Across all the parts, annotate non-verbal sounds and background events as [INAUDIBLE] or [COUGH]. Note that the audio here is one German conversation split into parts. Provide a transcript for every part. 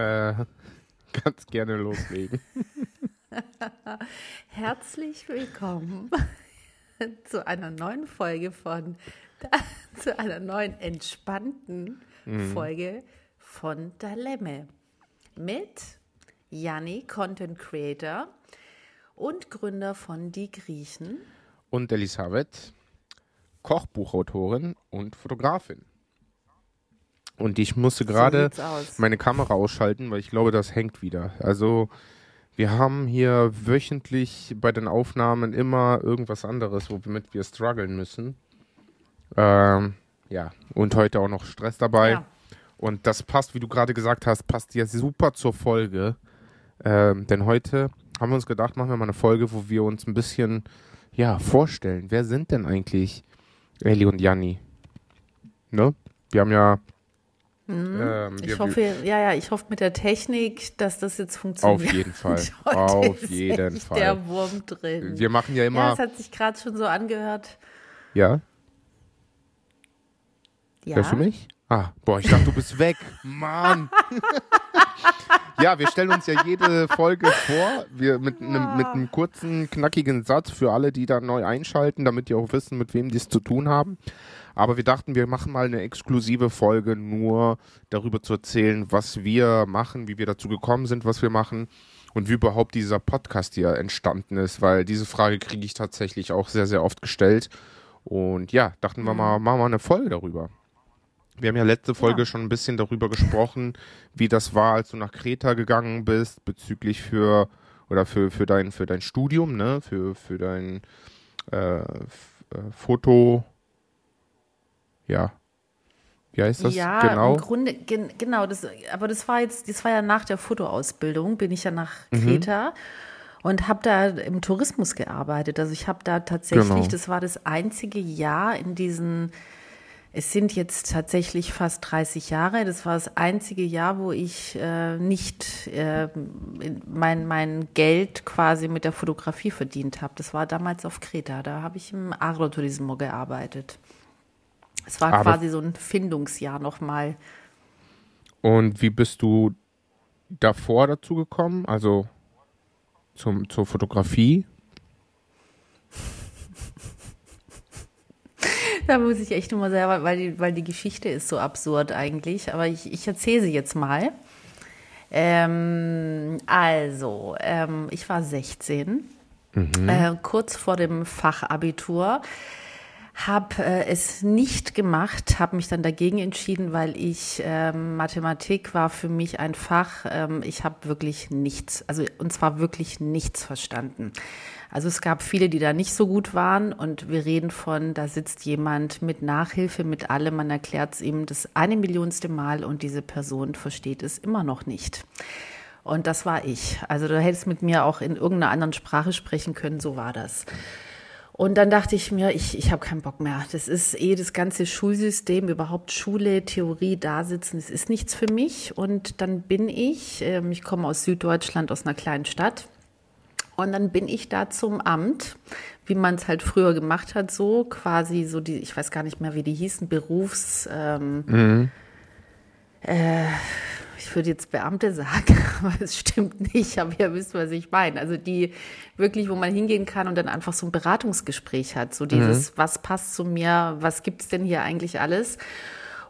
Äh, [LAUGHS] ganz gerne loslegen. [LAUGHS] Herzlich willkommen [LAUGHS] zu einer neuen Folge von, zu einer neuen entspannten mhm. Folge von Dalemme mit Janni, Content Creator und Gründer von Die Griechen. Und Elisabeth, Kochbuchautorin und Fotografin. Und ich musste gerade so meine Kamera ausschalten, weil ich glaube, das hängt wieder. Also wir haben hier wöchentlich bei den Aufnahmen immer irgendwas anderes, womit wir strugglen müssen. Ähm, ja, und heute auch noch Stress dabei. Ja. Und das passt, wie du gerade gesagt hast, passt ja super zur Folge. Ähm, denn heute haben wir uns gedacht, machen wir mal eine Folge, wo wir uns ein bisschen ja, vorstellen. Wer sind denn eigentlich Eli und Janni? Ne? Wir haben ja. Ähm, ich hoffe, ja, ja, ich hoffe mit der Technik, dass das jetzt funktioniert. Auf jeden Fall. [LAUGHS] Auf jeden Fall. Der Wurm drin. Wir machen ja immer. Ja, es hat sich gerade schon so angehört. Ja. Ja. Hörst du mich? Ah, boah, ich dachte, du bist weg. Mann. [LAUGHS] ja, wir stellen uns ja jede Folge vor, wir mit einem mit einem kurzen, knackigen Satz für alle, die da neu einschalten, damit die auch wissen, mit wem die es zu tun haben. Aber wir dachten, wir machen mal eine exklusive Folge nur darüber zu erzählen, was wir machen, wie wir dazu gekommen sind, was wir machen und wie überhaupt dieser Podcast hier entstanden ist, weil diese Frage kriege ich tatsächlich auch sehr, sehr oft gestellt. Und ja, dachten wir mal, mhm. machen wir eine Folge darüber. Wir haben ja letzte Folge ja. schon ein bisschen darüber gesprochen, wie das war, als du nach Kreta gegangen bist, bezüglich für oder für, für dein für dein Studium, ne, für, für dein äh, äh Foto, ja. Wie heißt das ja, genau? im Grunde, gen, genau, das, aber das war jetzt, das war ja nach der Fotoausbildung, bin ich ja nach mhm. Kreta und habe da im Tourismus gearbeitet. Also ich habe da tatsächlich, genau. das war das einzige Jahr in diesen, es sind jetzt tatsächlich fast 30 Jahre, das war das einzige Jahr, wo ich äh, nicht äh, mein, mein Geld quasi mit der Fotografie verdient habe. Das war damals auf Kreta, da habe ich im Agroturismo gearbeitet. Es war Aber quasi so ein Findungsjahr nochmal. Und wie bist du davor dazu gekommen? Also zum, zur Fotografie? [LAUGHS] da muss ich echt nur selber, weil die, weil die Geschichte ist so absurd eigentlich. Aber ich, ich erzähle sie jetzt mal. Ähm, also, ähm, ich war 16, mhm. äh, kurz vor dem Fachabitur habe äh, es nicht gemacht, habe mich dann dagegen entschieden, weil ich ähm, Mathematik war für mich ein Fach. Ähm, ich habe wirklich nichts, also und zwar wirklich nichts verstanden. Also es gab viele, die da nicht so gut waren und wir reden von, da sitzt jemand mit Nachhilfe, mit allem, man erklärt es ihm das eine Millionste Mal und diese Person versteht es immer noch nicht. Und das war ich. Also du hättest mit mir auch in irgendeiner anderen Sprache sprechen können, so war das. Und dann dachte ich mir, ich, ich habe keinen Bock mehr. Das ist eh das ganze Schulsystem, überhaupt Schule, Theorie, da sitzen, das ist nichts für mich. Und dann bin ich, äh, ich komme aus Süddeutschland, aus einer kleinen Stadt. Und dann bin ich da zum Amt, wie man es halt früher gemacht hat, so quasi so die, ich weiß gar nicht mehr, wie die hießen, Berufs. Ähm, mhm. äh, ich würde jetzt Beamte sagen, [LAUGHS] aber es stimmt nicht, aber ihr wisst, was ich meine. Also die wirklich, wo man hingehen kann und dann einfach so ein Beratungsgespräch hat, so dieses, mhm. was passt zu mir, was gibt es denn hier eigentlich alles?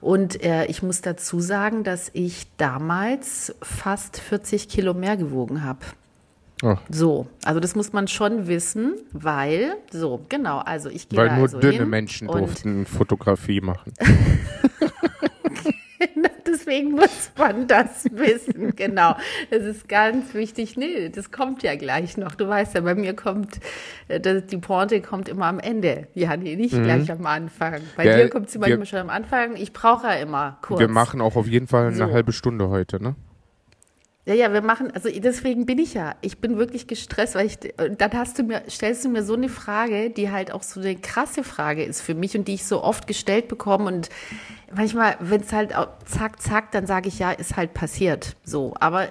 Und äh, ich muss dazu sagen, dass ich damals fast 40 Kilo mehr gewogen habe. Oh. So, also das muss man schon wissen, weil, so, genau, also ich gehe Weil nur also dünne Menschen durften Fotografie machen. [LAUGHS] Deswegen muss man das [LAUGHS] wissen, genau. Das ist ganz wichtig. Nee, das kommt ja gleich noch. Du weißt ja, bei mir kommt, äh, die Pointe kommt immer am Ende. Ja, nee, nicht mhm. gleich am Anfang. Bei ja, dir kommt sie manchmal schon am Anfang. Ich brauche ja immer kurz. Wir machen auch auf jeden Fall eine so. halbe Stunde heute, ne? Ja, ja, wir machen, also deswegen bin ich ja, ich bin wirklich gestresst, weil ich, dann hast du mir, stellst du mir so eine Frage, die halt auch so eine krasse Frage ist für mich und die ich so oft gestellt bekomme und manchmal, wenn es halt zack, zack, dann sage ich ja, ist halt passiert, so, aber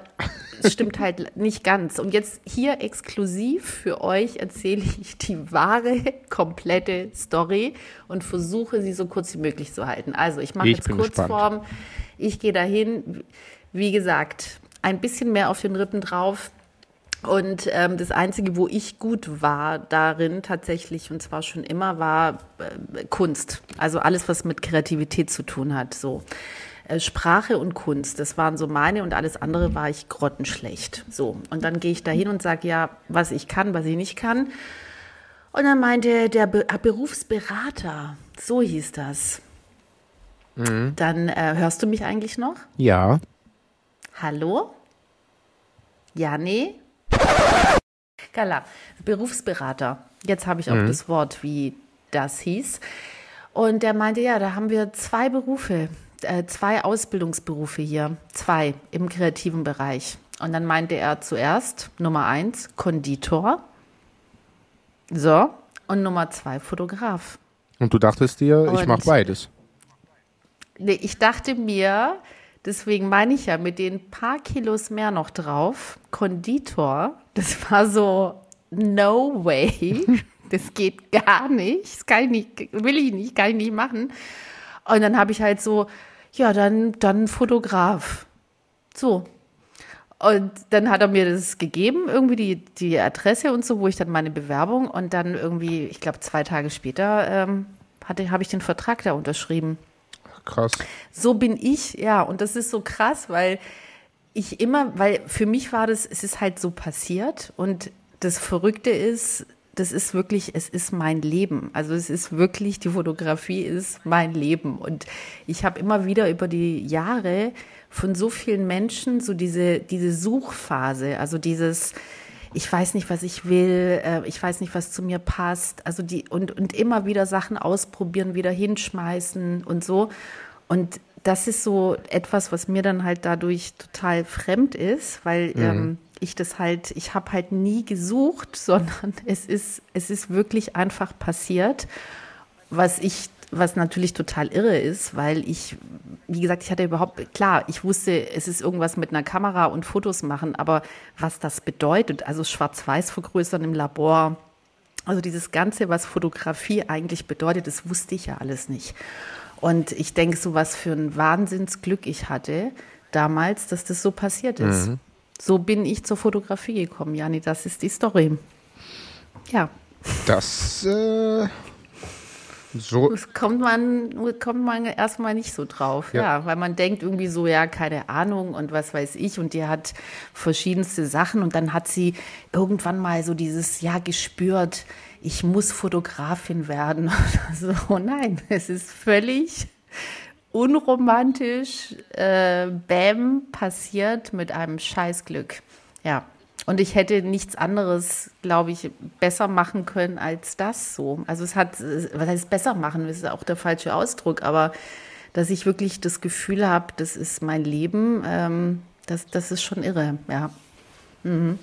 es stimmt halt [LAUGHS] nicht ganz. Und jetzt hier exklusiv für euch erzähle ich die wahre, [LAUGHS] komplette Story und versuche sie so kurz wie möglich zu halten. Also ich mache jetzt Kurzform, gespannt. ich gehe dahin, wie gesagt, ein bisschen mehr auf den Rippen drauf. Und ähm, das Einzige, wo ich gut war darin tatsächlich, und zwar schon immer, war äh, Kunst. Also alles, was mit Kreativität zu tun hat. So. Äh, Sprache und Kunst, das waren so meine und alles andere war ich grottenschlecht. So. Und dann gehe ich da hin und sage, ja, was ich kann, was ich nicht kann. Und dann meinte der Be Berufsberater, so hieß das. Mhm. Dann äh, hörst du mich eigentlich noch? Ja. Hallo? Ja, nee? Gala, Berufsberater. Jetzt habe ich auch mhm. das Wort, wie das hieß. Und der meinte, ja, da haben wir zwei Berufe, äh, zwei Ausbildungsberufe hier, zwei im kreativen Bereich. Und dann meinte er zuerst, Nummer eins, Konditor. So, und Nummer zwei, Fotograf. Und du dachtest dir, und ich mache beides. Nee, ich dachte mir, Deswegen meine ich ja mit den paar Kilos mehr noch drauf, Konditor, das war so, no way, [LAUGHS] das geht gar nicht, das kann ich nicht, will ich nicht, kann ich nicht machen. Und dann habe ich halt so, ja, dann, dann Fotograf. So. Und dann hat er mir das gegeben, irgendwie die, die Adresse und so, wo ich dann meine Bewerbung und dann irgendwie, ich glaube, zwei Tage später ähm, habe ich den Vertrag da unterschrieben krass. So bin ich, ja. Und das ist so krass, weil ich immer, weil für mich war das, es ist halt so passiert und das Verrückte ist, das ist wirklich, es ist mein Leben. Also es ist wirklich, die Fotografie ist mein Leben. Und ich habe immer wieder über die Jahre von so vielen Menschen so diese, diese Suchphase, also dieses, ich weiß nicht, was ich will, äh, ich weiß nicht, was zu mir passt. Also die und, und immer wieder Sachen ausprobieren, wieder hinschmeißen und so. Und das ist so etwas, was mir dann halt dadurch total fremd ist, weil mhm. ähm, ich das halt, ich habe halt nie gesucht, [LAUGHS] sondern es ist, es ist wirklich einfach passiert, was ich was natürlich total irre ist, weil ich, wie gesagt, ich hatte überhaupt, klar, ich wusste, es ist irgendwas mit einer Kamera und Fotos machen, aber was das bedeutet, also schwarz-weiß vergrößern im Labor, also dieses Ganze, was Fotografie eigentlich bedeutet, das wusste ich ja alles nicht. Und ich denke, so was für ein Wahnsinnsglück ich hatte damals, dass das so passiert ist. Mhm. So bin ich zur Fotografie gekommen, Jani, das ist die Story. Ja. Das äh, so. Das kommt man, kommt man erstmal nicht so drauf, ja. ja. weil man denkt irgendwie so, ja, keine Ahnung und was weiß ich und die hat verschiedenste Sachen und dann hat sie irgendwann mal so dieses, ja, gespürt, ich muss Fotografin werden oder [LAUGHS] so. Nein, es ist völlig unromantisch, äh, bäm, passiert mit einem Scheißglück. Ja. Und ich hätte nichts anderes, glaube ich, besser machen können als das so. Also es hat, was heißt besser machen, das ist auch der falsche Ausdruck, aber dass ich wirklich das Gefühl habe, das ist mein Leben, ähm, das, das ist schon irre, ja. Mhm.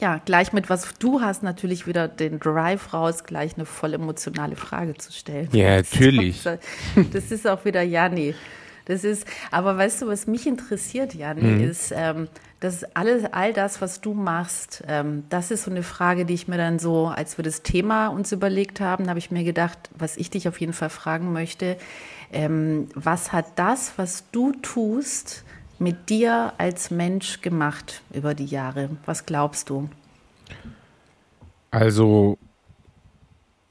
Ja, gleich mit was du hast natürlich wieder den Drive raus, gleich eine voll emotionale Frage zu stellen. Ja, [LAUGHS] natürlich. Das ist auch wieder Janni. Das ist, aber weißt du, was mich interessiert, Janni, mhm. ist, ähm, das alles, all das, was du machst, ähm, das ist so eine Frage, die ich mir dann so, als wir das Thema uns überlegt haben, habe ich mir gedacht, was ich dich auf jeden Fall fragen möchte, ähm, was hat das, was du tust, mit dir als Mensch gemacht über die Jahre? Was glaubst du? Also,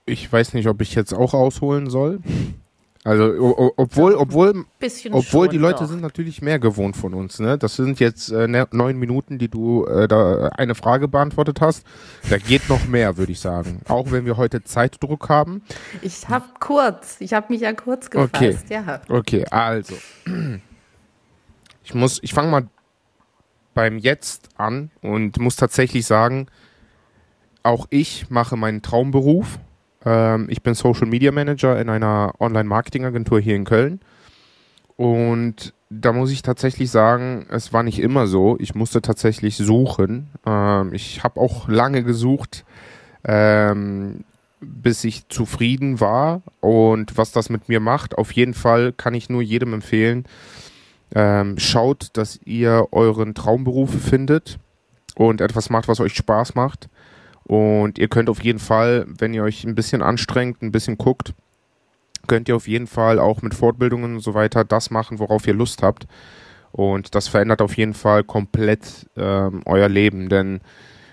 ich weiß nicht, ob ich jetzt auch ausholen soll. Also obwohl, obwohl, obwohl die Leute doch. sind natürlich mehr gewohnt von uns. Ne? Das sind jetzt äh, ne, neun Minuten, die du äh, da eine Frage beantwortet hast. Da geht noch mehr, würde ich sagen. Auch wenn wir heute Zeitdruck haben. Ich habe kurz, ich habe mich ja kurz gefasst. Okay. Ja. Okay, also ich muss, ich fange mal beim Jetzt an und muss tatsächlich sagen, auch ich mache meinen Traumberuf ähm, ich bin Social Media Manager in einer Online-Marketing-Agentur hier in Köln. Und da muss ich tatsächlich sagen, es war nicht immer so. Ich musste tatsächlich suchen. Ähm, ich habe auch lange gesucht, ähm, bis ich zufrieden war. Und was das mit mir macht, auf jeden Fall kann ich nur jedem empfehlen. Ähm, schaut, dass ihr euren Traumberuf findet und etwas macht, was euch Spaß macht. Und ihr könnt auf jeden Fall, wenn ihr euch ein bisschen anstrengt, ein bisschen guckt, könnt ihr auf jeden Fall auch mit Fortbildungen und so weiter das machen, worauf ihr Lust habt. Und das verändert auf jeden Fall komplett ähm, euer Leben. Denn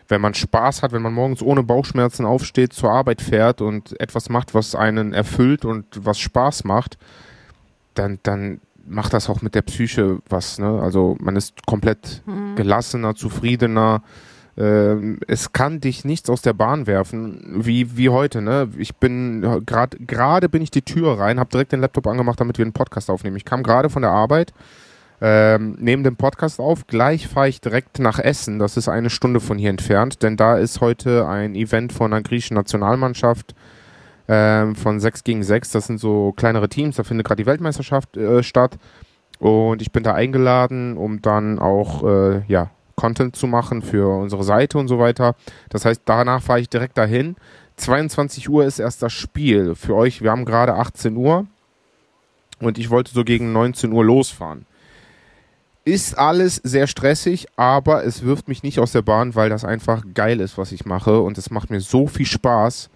wenn man Spaß hat, wenn man morgens ohne Bauchschmerzen aufsteht, zur Arbeit fährt und etwas macht, was einen erfüllt und was Spaß macht, dann, dann macht das auch mit der Psyche was. Ne? Also man ist komplett mhm. gelassener, zufriedener. Ähm, es kann dich nichts aus der Bahn werfen, wie, wie heute. Ne? Ich bin gerade gerade bin ich die Tür rein, habe direkt den Laptop angemacht, damit wir einen Podcast aufnehmen. Ich kam gerade von der Arbeit, ähm, nehme den Podcast auf, gleich fahre ich direkt nach Essen. Das ist eine Stunde von hier entfernt, denn da ist heute ein Event von der griechischen Nationalmannschaft ähm, von 6 gegen 6. Das sind so kleinere Teams, da findet gerade die Weltmeisterschaft äh, statt. Und ich bin da eingeladen, um dann auch äh, ja, Content zu machen für unsere Seite und so weiter. Das heißt, danach fahre ich direkt dahin. 22 Uhr ist erst das Spiel. Für euch, wir haben gerade 18 Uhr und ich wollte so gegen 19 Uhr losfahren. Ist alles sehr stressig, aber es wirft mich nicht aus der Bahn, weil das einfach geil ist, was ich mache und es macht mir so viel Spaß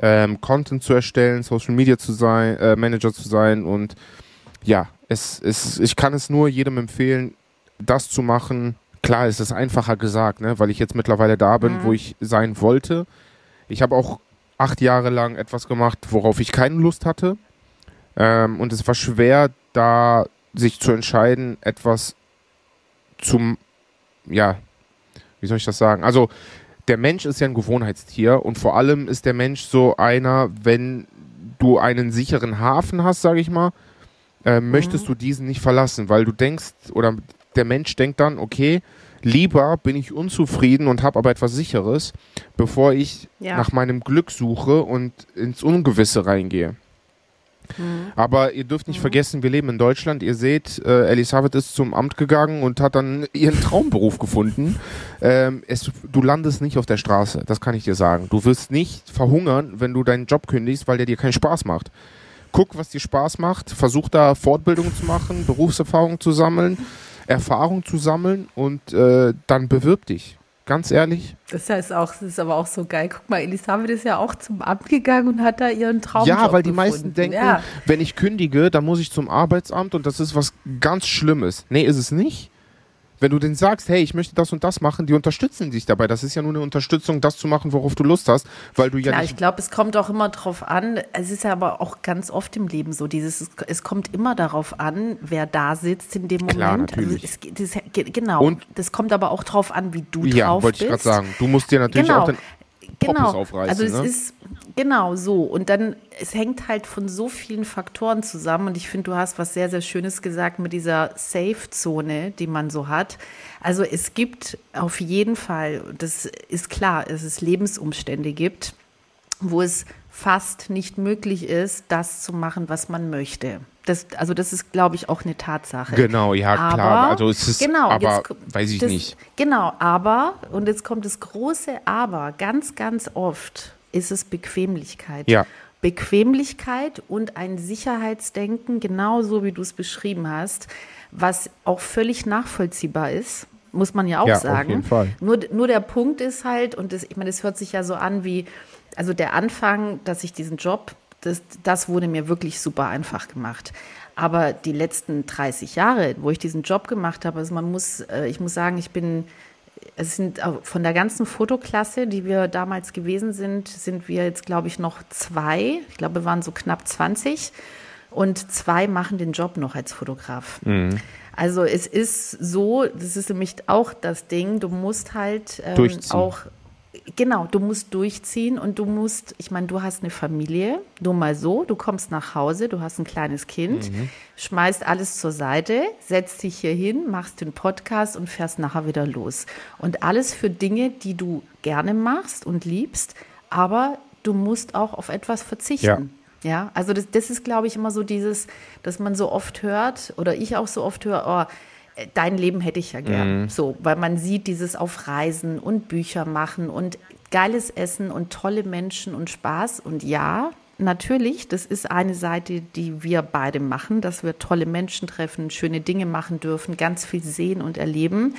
ähm, Content zu erstellen, Social Media zu sein, äh, Manager zu sein und ja, es, es, ich kann es nur jedem empfehlen, das zu machen. Klar, es ist einfacher gesagt, ne, weil ich jetzt mittlerweile da bin, mhm. wo ich sein wollte. Ich habe auch acht Jahre lang etwas gemacht, worauf ich keine Lust hatte. Ähm, und es war schwer, da sich zu entscheiden, etwas zum, ja, wie soll ich das sagen? Also der Mensch ist ja ein Gewohnheitstier und vor allem ist der Mensch so einer, wenn du einen sicheren Hafen hast, sage ich mal, äh, möchtest mhm. du diesen nicht verlassen, weil du denkst oder der Mensch denkt dann, okay, lieber bin ich unzufrieden und habe aber etwas Sicheres, bevor ich ja. nach meinem Glück suche und ins Ungewisse reingehe. Mhm. Aber ihr dürft nicht mhm. vergessen, wir leben in Deutschland. Ihr seht, äh, Elisabeth ist zum Amt gegangen und hat dann ihren [LAUGHS] Traumberuf gefunden. Ähm, es, du landest nicht auf der Straße, das kann ich dir sagen. Du wirst nicht verhungern, wenn du deinen Job kündigst, weil der dir keinen Spaß macht. Guck, was dir Spaß macht, versuch da Fortbildung zu machen, Berufserfahrung zu sammeln, Erfahrung zu sammeln und äh, dann bewirb dich. Ganz ehrlich. Das heißt auch, das ist aber auch so geil. Guck mal, Elisabeth ist ja auch zum Amt gegangen und hat da ihren Traum. Ja, weil die gefunden. meisten denken, ja. wenn ich kündige, dann muss ich zum Arbeitsamt und das ist was ganz Schlimmes. Nee, ist es nicht. Wenn du denen sagst, hey, ich möchte das und das machen, die unterstützen dich dabei. Das ist ja nur eine Unterstützung, das zu machen, worauf du Lust hast, weil du ja Klar, ich glaube, es kommt auch immer drauf an. Es ist ja aber auch ganz oft im Leben so, dieses, es kommt immer darauf an, wer da sitzt in dem Moment. Klar, also natürlich. Also es, das, genau. Und das kommt aber auch drauf an, wie du ja, drauf bist. Ja, wollte ich gerade sagen. Du musst dir natürlich genau. auch den genau. aufreißen. Also es ne? ist genau so. Und dann, es hängt halt von so vielen Faktoren zusammen. Und ich finde, du hast was sehr, sehr Schönes gesagt mit dieser Safe-Zone, die man so hat. Also es gibt auf jeden Fall, das ist klar, dass es Lebensumstände gibt, wo es fast nicht möglich ist, das zu machen, was man möchte. Das, also das ist, glaube ich, auch eine Tatsache. Genau, ja aber, klar. Also es ist, genau, aber jetzt, weiß ich das, nicht. Genau, aber und jetzt kommt das große Aber. Ganz, ganz oft ist es Bequemlichkeit. Ja. Bequemlichkeit und ein Sicherheitsdenken, genauso wie du es beschrieben hast, was auch völlig nachvollziehbar ist, muss man ja auch ja, sagen. Auf jeden Fall. Nur, nur der Punkt ist halt, und das, ich meine, das hört sich ja so an wie, also der Anfang, dass ich diesen Job, das, das wurde mir wirklich super einfach gemacht. Aber die letzten 30 Jahre, wo ich diesen Job gemacht habe, also man muss, äh, ich muss sagen, ich bin, es sind von der ganzen Fotoklasse, die wir damals gewesen sind, sind wir jetzt, glaube ich, noch zwei. Ich glaube, wir waren so knapp 20 und zwei machen den Job noch als Fotograf. Mhm. Also es ist so, das ist nämlich auch das Ding, du musst halt ähm, auch Genau, du musst durchziehen und du musst, ich meine, du hast eine Familie, nur mal so, du kommst nach Hause, du hast ein kleines Kind, mhm. schmeißt alles zur Seite, setzt dich hier hin, machst den Podcast und fährst nachher wieder los. Und alles für Dinge, die du gerne machst und liebst, aber du musst auch auf etwas verzichten. Ja. Ja, also das, das ist, glaube ich, immer so dieses, dass man so oft hört oder ich auch so oft höre, oh, dein Leben hätte ich ja gern. Mhm. So, weil man sieht dieses auf Reisen und Bücher machen und geiles Essen und tolle Menschen und Spaß. Und ja, natürlich, das ist eine Seite, die wir beide machen, dass wir tolle Menschen treffen, schöne Dinge machen dürfen, ganz viel sehen und erleben.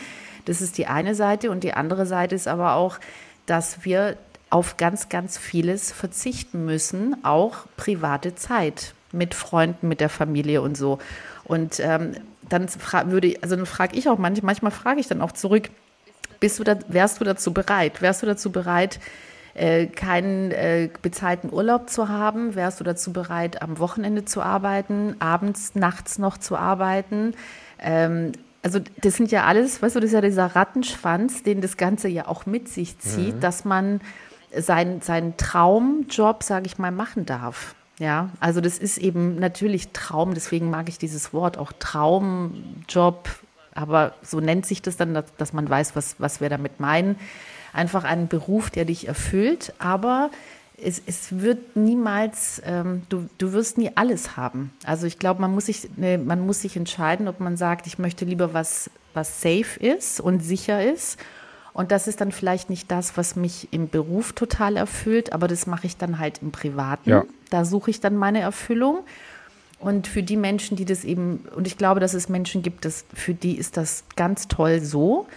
Das ist die eine Seite. Und die andere Seite ist aber auch, dass wir auf ganz, ganz vieles verzichten müssen, auch private Zeit mit Freunden, mit der Familie und so. Und ähm, dann würde, also dann frage ich auch manchmal, manchmal frage ich dann auch zurück, bist du da, wärst du dazu bereit? Wärst du dazu bereit, äh, keinen äh, bezahlten Urlaub zu haben? Wärst du dazu bereit, am Wochenende zu arbeiten, abends, nachts noch zu arbeiten? Ähm, also das sind ja alles, weißt du, das ist ja dieser Rattenschwanz, den das Ganze ja auch mit sich zieht, mhm. dass man sein, seinen Traumjob, sage ich mal, machen darf. Ja, also das ist eben natürlich Traum, deswegen mag ich dieses Wort auch Traumjob, aber so nennt sich das dann, dass, dass man weiß, was, was wir damit meinen. Einfach einen Beruf, der dich erfüllt, aber es, es wird niemals, ähm, du, du wirst nie alles haben. Also ich glaube, man, muss sich, ne, man muss sich entscheiden, ob man sagt, ich möchte lieber was, was safe ist und sicher ist. Und das ist dann vielleicht nicht das, was mich im Beruf total erfüllt, aber das mache ich dann halt im Privaten. Ja. Da suche ich dann meine Erfüllung. Und für die Menschen, die das eben, und ich glaube, dass es Menschen gibt, das, für die ist das ganz toll so.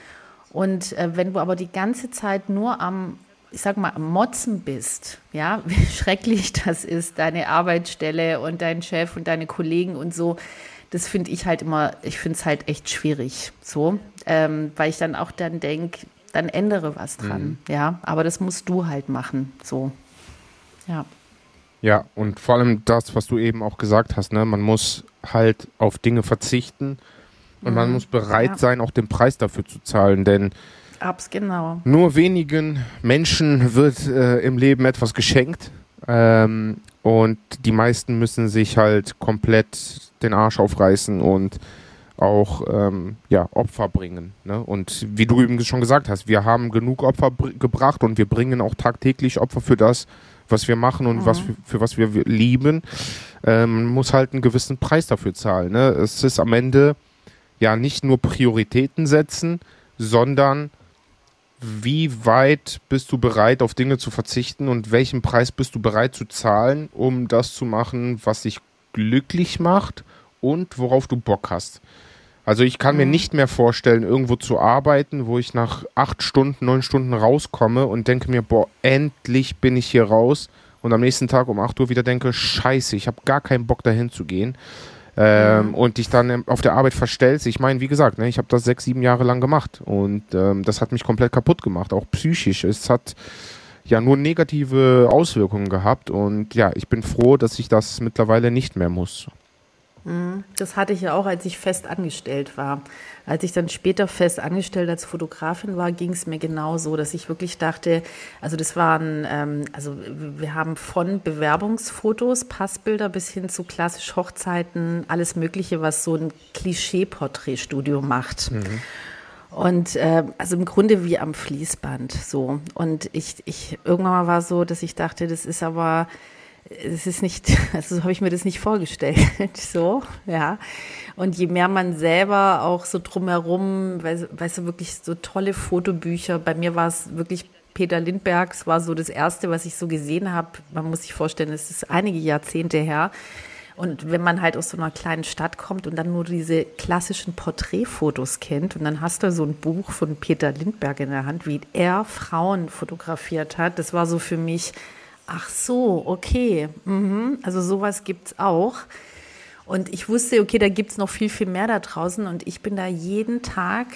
Und äh, wenn du aber die ganze Zeit nur am, ich sag mal, am Motzen bist, ja, [LAUGHS] wie schrecklich das ist, deine Arbeitsstelle und dein Chef und deine Kollegen und so, das finde ich halt immer, ich finde es halt echt schwierig, so, ähm, weil ich dann auch dann denke, dann ändere was dran, mhm. ja, aber das musst du halt machen, so, ja. Ja, und vor allem das, was du eben auch gesagt hast, ne, man muss halt auf Dinge verzichten und mhm. man muss bereit ja. sein, auch den Preis dafür zu zahlen, denn Abs, genau. nur wenigen Menschen wird äh, im Leben etwas geschenkt ähm, und die meisten müssen sich halt komplett den Arsch aufreißen und auch ähm, ja, Opfer bringen. Ne? Und wie du eben schon gesagt hast, wir haben genug Opfer gebracht und wir bringen auch tagtäglich Opfer für das, was wir machen und mhm. was für, für, was wir lieben, ähm, muss halt einen gewissen Preis dafür zahlen. Ne? Es ist am Ende ja nicht nur Prioritäten setzen, sondern wie weit bist du bereit, auf Dinge zu verzichten und welchen Preis bist du bereit zu zahlen, um das zu machen, was dich glücklich macht und worauf du Bock hast. Also ich kann mhm. mir nicht mehr vorstellen, irgendwo zu arbeiten, wo ich nach acht Stunden, neun Stunden rauskomme und denke mir, boah, endlich bin ich hier raus und am nächsten Tag um acht Uhr wieder denke, scheiße, ich habe gar keinen Bock dahin zu gehen. Ähm, mhm. und dich dann auf der Arbeit verstellst. Ich meine, wie gesagt, ne, ich habe das sechs, sieben Jahre lang gemacht und ähm, das hat mich komplett kaputt gemacht, auch psychisch. Es hat ja nur negative Auswirkungen gehabt und ja, ich bin froh, dass ich das mittlerweile nicht mehr muss. Mhm. Das hatte ich ja auch, als ich fest angestellt war. Als ich dann später fest angestellt als Fotografin war, ging es mir genau so, dass ich wirklich dachte, also das waren, ähm, also wir haben von Bewerbungsfotos, Passbilder bis hin zu klassisch Hochzeiten, alles Mögliche, was so ein Klischee-Porträtstudio macht. Mhm. Und äh, also im Grunde wie am Fließband so. Und ich, ich irgendwann mal war so, dass ich dachte, das ist aber es ist nicht, [LAUGHS] also so habe ich mir das nicht vorgestellt, [LAUGHS] so, ja. Und je mehr man selber auch so drumherum, weißt, weißt du, wirklich so tolle Fotobücher, bei mir war es wirklich Peter Lindbergs war so das erste, was ich so gesehen habe. Man muss sich vorstellen, es ist einige Jahrzehnte her. Und wenn man halt aus so einer kleinen Stadt kommt und dann nur diese klassischen Porträtfotos kennt und dann hast du so ein Buch von Peter Lindberg in der Hand, wie er Frauen fotografiert hat, das war so für mich, Ach so, okay. Mhm. Also sowas gibt es auch. Und ich wusste, okay, da gibt es noch viel, viel mehr da draußen. Und ich bin da jeden Tag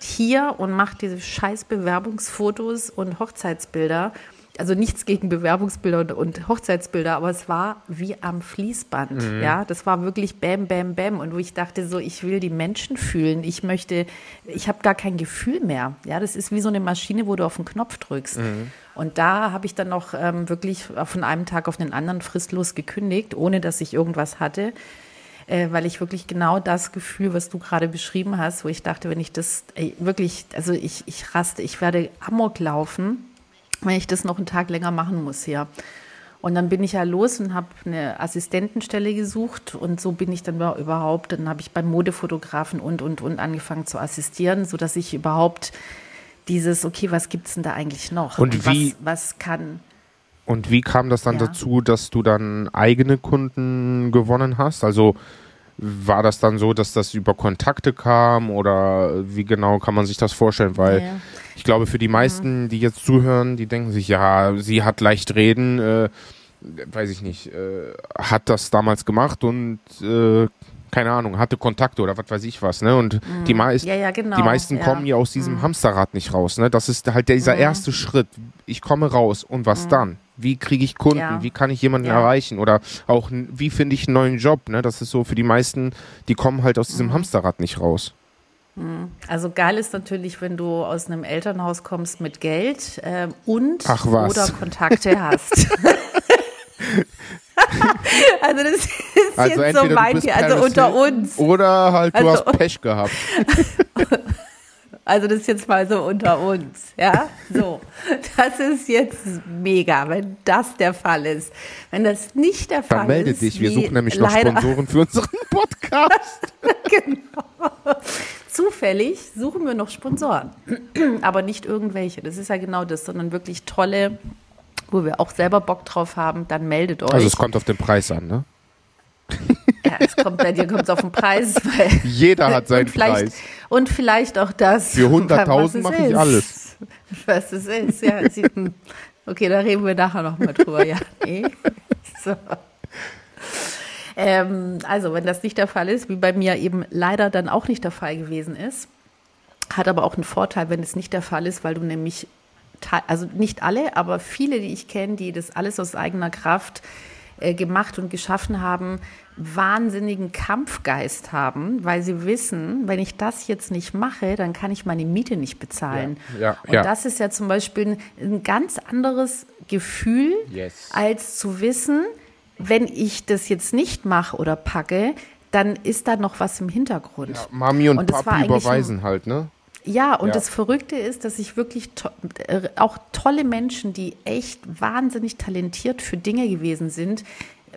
hier und mache diese scheiß Bewerbungsfotos und Hochzeitsbilder also nichts gegen Bewerbungsbilder und, und, Hochzeitsbilder, aber es war wie am Fließband. Mhm. Ja, das war wirklich Bäm, Bäm, Bäm. Und wo ich dachte, so, ich will die Menschen fühlen. Ich möchte, ich habe gar kein Gefühl mehr. Ja, das ist wie so eine Maschine, wo du auf den Knopf drückst. Mhm. Und da habe ich dann noch ähm, wirklich von einem Tag auf den anderen fristlos gekündigt, ohne dass ich irgendwas hatte äh, weil ich wirklich genau das Gefühl, was du gerade beschrieben hast, wo ich dachte, wenn ich das ey, wirklich, also ich, ich raste, ich werde Amok laufen, wenn ich das noch einen Tag länger machen muss hier. Und dann bin ich ja los und habe eine Assistentenstelle gesucht und so bin ich dann überhaupt, dann habe ich beim Modefotografen und, und, und angefangen zu assistieren, sodass ich überhaupt dieses, okay, was gibt es denn da eigentlich noch? Und, und wie, was, was, kann. Und wie kam das dann ja. dazu, dass du dann eigene Kunden gewonnen hast? Also war das dann so, dass das über Kontakte kam oder wie genau kann man sich das vorstellen? Weil ja. ich glaube, für die meisten, mhm. die jetzt zuhören, die denken sich, ja, sie hat leicht reden, äh, weiß ich nicht, äh, hat das damals gemacht und äh, keine Ahnung, hatte Kontakte oder was weiß ich was, ne? Und mhm. die, meist, ja, ja, genau. die meisten ja. kommen ja aus diesem mhm. Hamsterrad nicht raus, ne? Das ist halt dieser mhm. erste Schritt. Ich komme raus und was mhm. dann? Wie kriege ich Kunden? Wie kann ich jemanden erreichen? Oder auch, wie finde ich einen neuen Job, ne? Das ist so für die meisten, die kommen halt aus diesem mhm. Hamsterrad nicht raus. Mhm. Also geil ist natürlich, wenn du aus einem Elternhaus kommst mit Geld äh, und oder Kontakte hast. [LAUGHS] [LAUGHS] [LAUGHS] also das ist also jetzt so mein, also unter uns. Oder halt du also, hast Pech gehabt. [LAUGHS] Also das ist jetzt mal so unter uns, ja? So, das ist jetzt mega, wenn das der Fall ist. Wenn das nicht der Fall Dann melde ist. dich, wir suchen nämlich noch Sponsoren für unseren [LAUGHS] Podcast. genau. Zufällig suchen wir noch Sponsoren, [CLEARS THROAT] aber nicht irgendwelche. Das ist ja genau das, sondern wirklich tolle wo wir auch selber Bock drauf haben, dann meldet euch. Also es kommt auf den Preis an, ne? Ja, es kommt bei dir kommt auf den Preis. [LAUGHS] Jeder hat seinen und Preis. Und vielleicht auch das. Für 100.000 mache ich alles. Was es ist, ja. Hm. Okay, da reden wir nachher noch mal drüber. Ja, [LAUGHS] nee. So. Ähm, also, wenn das nicht der Fall ist, wie bei mir eben leider dann auch nicht der Fall gewesen ist, hat aber auch einen Vorteil, wenn es nicht der Fall ist, weil du nämlich also nicht alle, aber viele, die ich kenne, die das alles aus eigener Kraft äh, gemacht und geschaffen haben, wahnsinnigen Kampfgeist haben, weil sie wissen, wenn ich das jetzt nicht mache, dann kann ich meine Miete nicht bezahlen. Ja, ja, und ja. das ist ja zum Beispiel ein, ein ganz anderes Gefühl, yes. als zu wissen, wenn ich das jetzt nicht mache oder packe, dann ist da noch was im Hintergrund. Ja, Mami und, und Papi überweisen halt, ne? Ja, und ja. das Verrückte ist, dass ich wirklich to äh, auch tolle Menschen, die echt wahnsinnig talentiert für Dinge gewesen sind,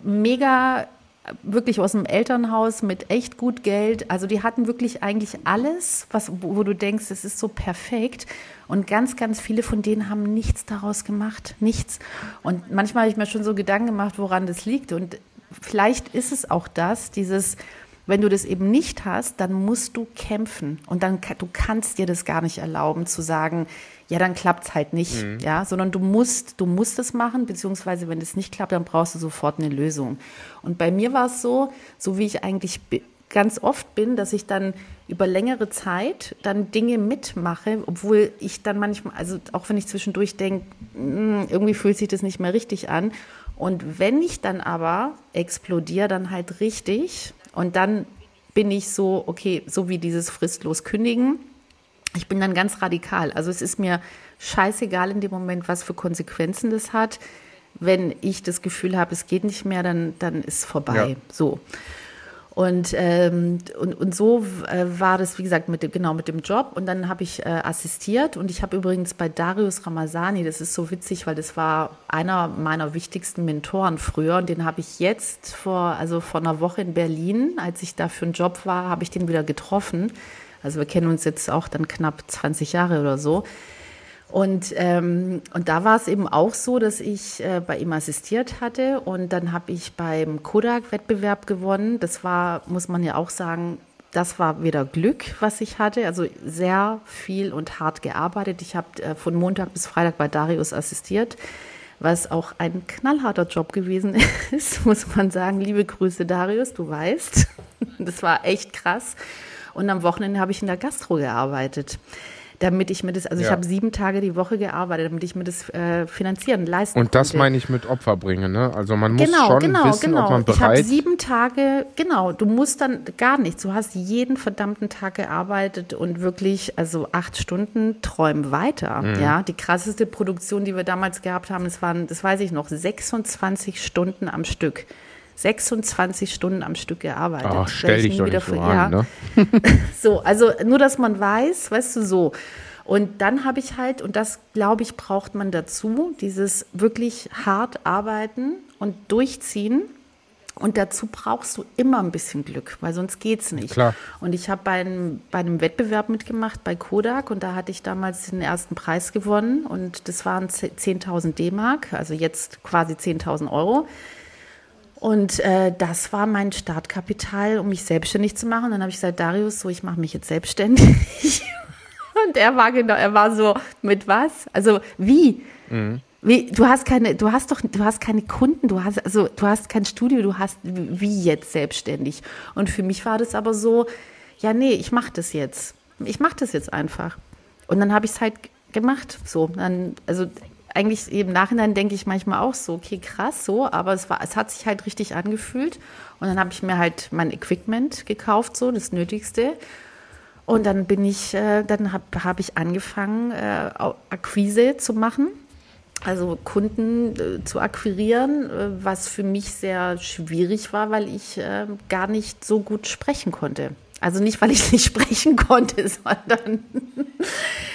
mega wirklich aus dem Elternhaus mit echt gut Geld. Also die hatten wirklich eigentlich alles, was, wo du denkst, es ist so perfekt. Und ganz, ganz viele von denen haben nichts daraus gemacht. Nichts. Und manchmal habe ich mir schon so Gedanken gemacht, woran das liegt. Und vielleicht ist es auch das, dieses, wenn du das eben nicht hast, dann musst du kämpfen und dann du kannst dir das gar nicht erlauben zu sagen, ja, dann klappt es halt nicht, mhm. ja, sondern du musst, du musst es machen, beziehungsweise wenn es nicht klappt, dann brauchst du sofort eine Lösung. Und bei mir war es so, so wie ich eigentlich ganz oft bin, dass ich dann über längere Zeit dann Dinge mitmache, obwohl ich dann manchmal, also auch wenn ich zwischendurch denke, hm, irgendwie fühlt sich das nicht mehr richtig an. Und wenn ich dann aber explodiere, dann halt richtig, und dann bin ich so, okay, so wie dieses fristlos kündigen. Ich bin dann ganz radikal. Also es ist mir scheißegal in dem Moment, was für Konsequenzen das hat. Wenn ich das Gefühl habe, es geht nicht mehr, dann, dann ist es vorbei. Ja. So. Und, ähm, und, und so äh, war das, wie gesagt, mit dem, genau mit dem Job. Und dann habe ich äh, assistiert. Und ich habe übrigens bei Darius Ramazani, das ist so witzig, weil das war einer meiner wichtigsten Mentoren früher. Und den habe ich jetzt vor, also vor einer Woche in Berlin, als ich da für einen Job war, habe ich den wieder getroffen. Also wir kennen uns jetzt auch dann knapp 20 Jahre oder so. Und, ähm, und da war es eben auch so, dass ich äh, bei ihm assistiert hatte und dann habe ich beim Kodak-Wettbewerb gewonnen. Das war, muss man ja auch sagen, das war wieder Glück, was ich hatte. Also sehr viel und hart gearbeitet. Ich habe äh, von Montag bis Freitag bei Darius assistiert, was auch ein knallharter Job gewesen [LAUGHS] ist, muss man sagen. Liebe Grüße, Darius, du weißt. [LAUGHS] Das war echt krass. Und am Wochenende habe ich in der Gastro gearbeitet damit ich mir das, also ja. ich habe sieben Tage die Woche gearbeitet, damit ich mir das äh, finanzieren, leisten Und das konnte. meine ich mit Opfer bringen, ne? Also man muss genau, schon genau, wissen, genau. ob man bereit... Ich habe sieben Tage, genau, du musst dann gar nichts, du hast jeden verdammten Tag gearbeitet und wirklich, also acht Stunden träumen weiter, mhm. ja. Die krasseste Produktion, die wir damals gehabt haben, das waren, das weiß ich noch, 26 Stunden am Stück. 26 Stunden am Stück gearbeitet. Ach, stell dich doch nicht so an, ne? [LAUGHS] so, also nur, dass man weiß, weißt du, so. Und dann habe ich halt, und das glaube ich, braucht man dazu, dieses wirklich hart arbeiten und durchziehen. Und dazu brauchst du immer ein bisschen Glück, weil sonst geht es nicht. Klar. Und ich habe bei einem, bei einem Wettbewerb mitgemacht bei Kodak und da hatte ich damals den ersten Preis gewonnen und das waren 10.000 D-Mark, also jetzt quasi 10.000 Euro. Und äh, das war mein Startkapital, um mich selbstständig zu machen. Dann habe ich gesagt, Darius, so, ich mache mich jetzt selbstständig. [LAUGHS] Und er war genau, er war so, mit was? Also wie? Mhm. Wie, du hast keine, du hast doch, du hast keine Kunden, du hast, also du hast kein Studio, du hast wie jetzt selbstständig. Und für mich war das aber so, ja, nee, ich mache das jetzt. Ich mache das jetzt einfach. Und dann habe ich es halt gemacht. So, dann, also eigentlich im Nachhinein denke ich manchmal auch so, okay, krass, so, aber es war, es hat sich halt richtig angefühlt. Und dann habe ich mir halt mein Equipment gekauft, so das Nötigste. Und dann bin ich, äh, dann habe hab ich angefangen, äh, Akquise zu machen, also Kunden äh, zu akquirieren, äh, was für mich sehr schwierig war, weil ich äh, gar nicht so gut sprechen konnte. Also nicht, weil ich [LAUGHS] nicht sprechen konnte, [LAUGHS] sondern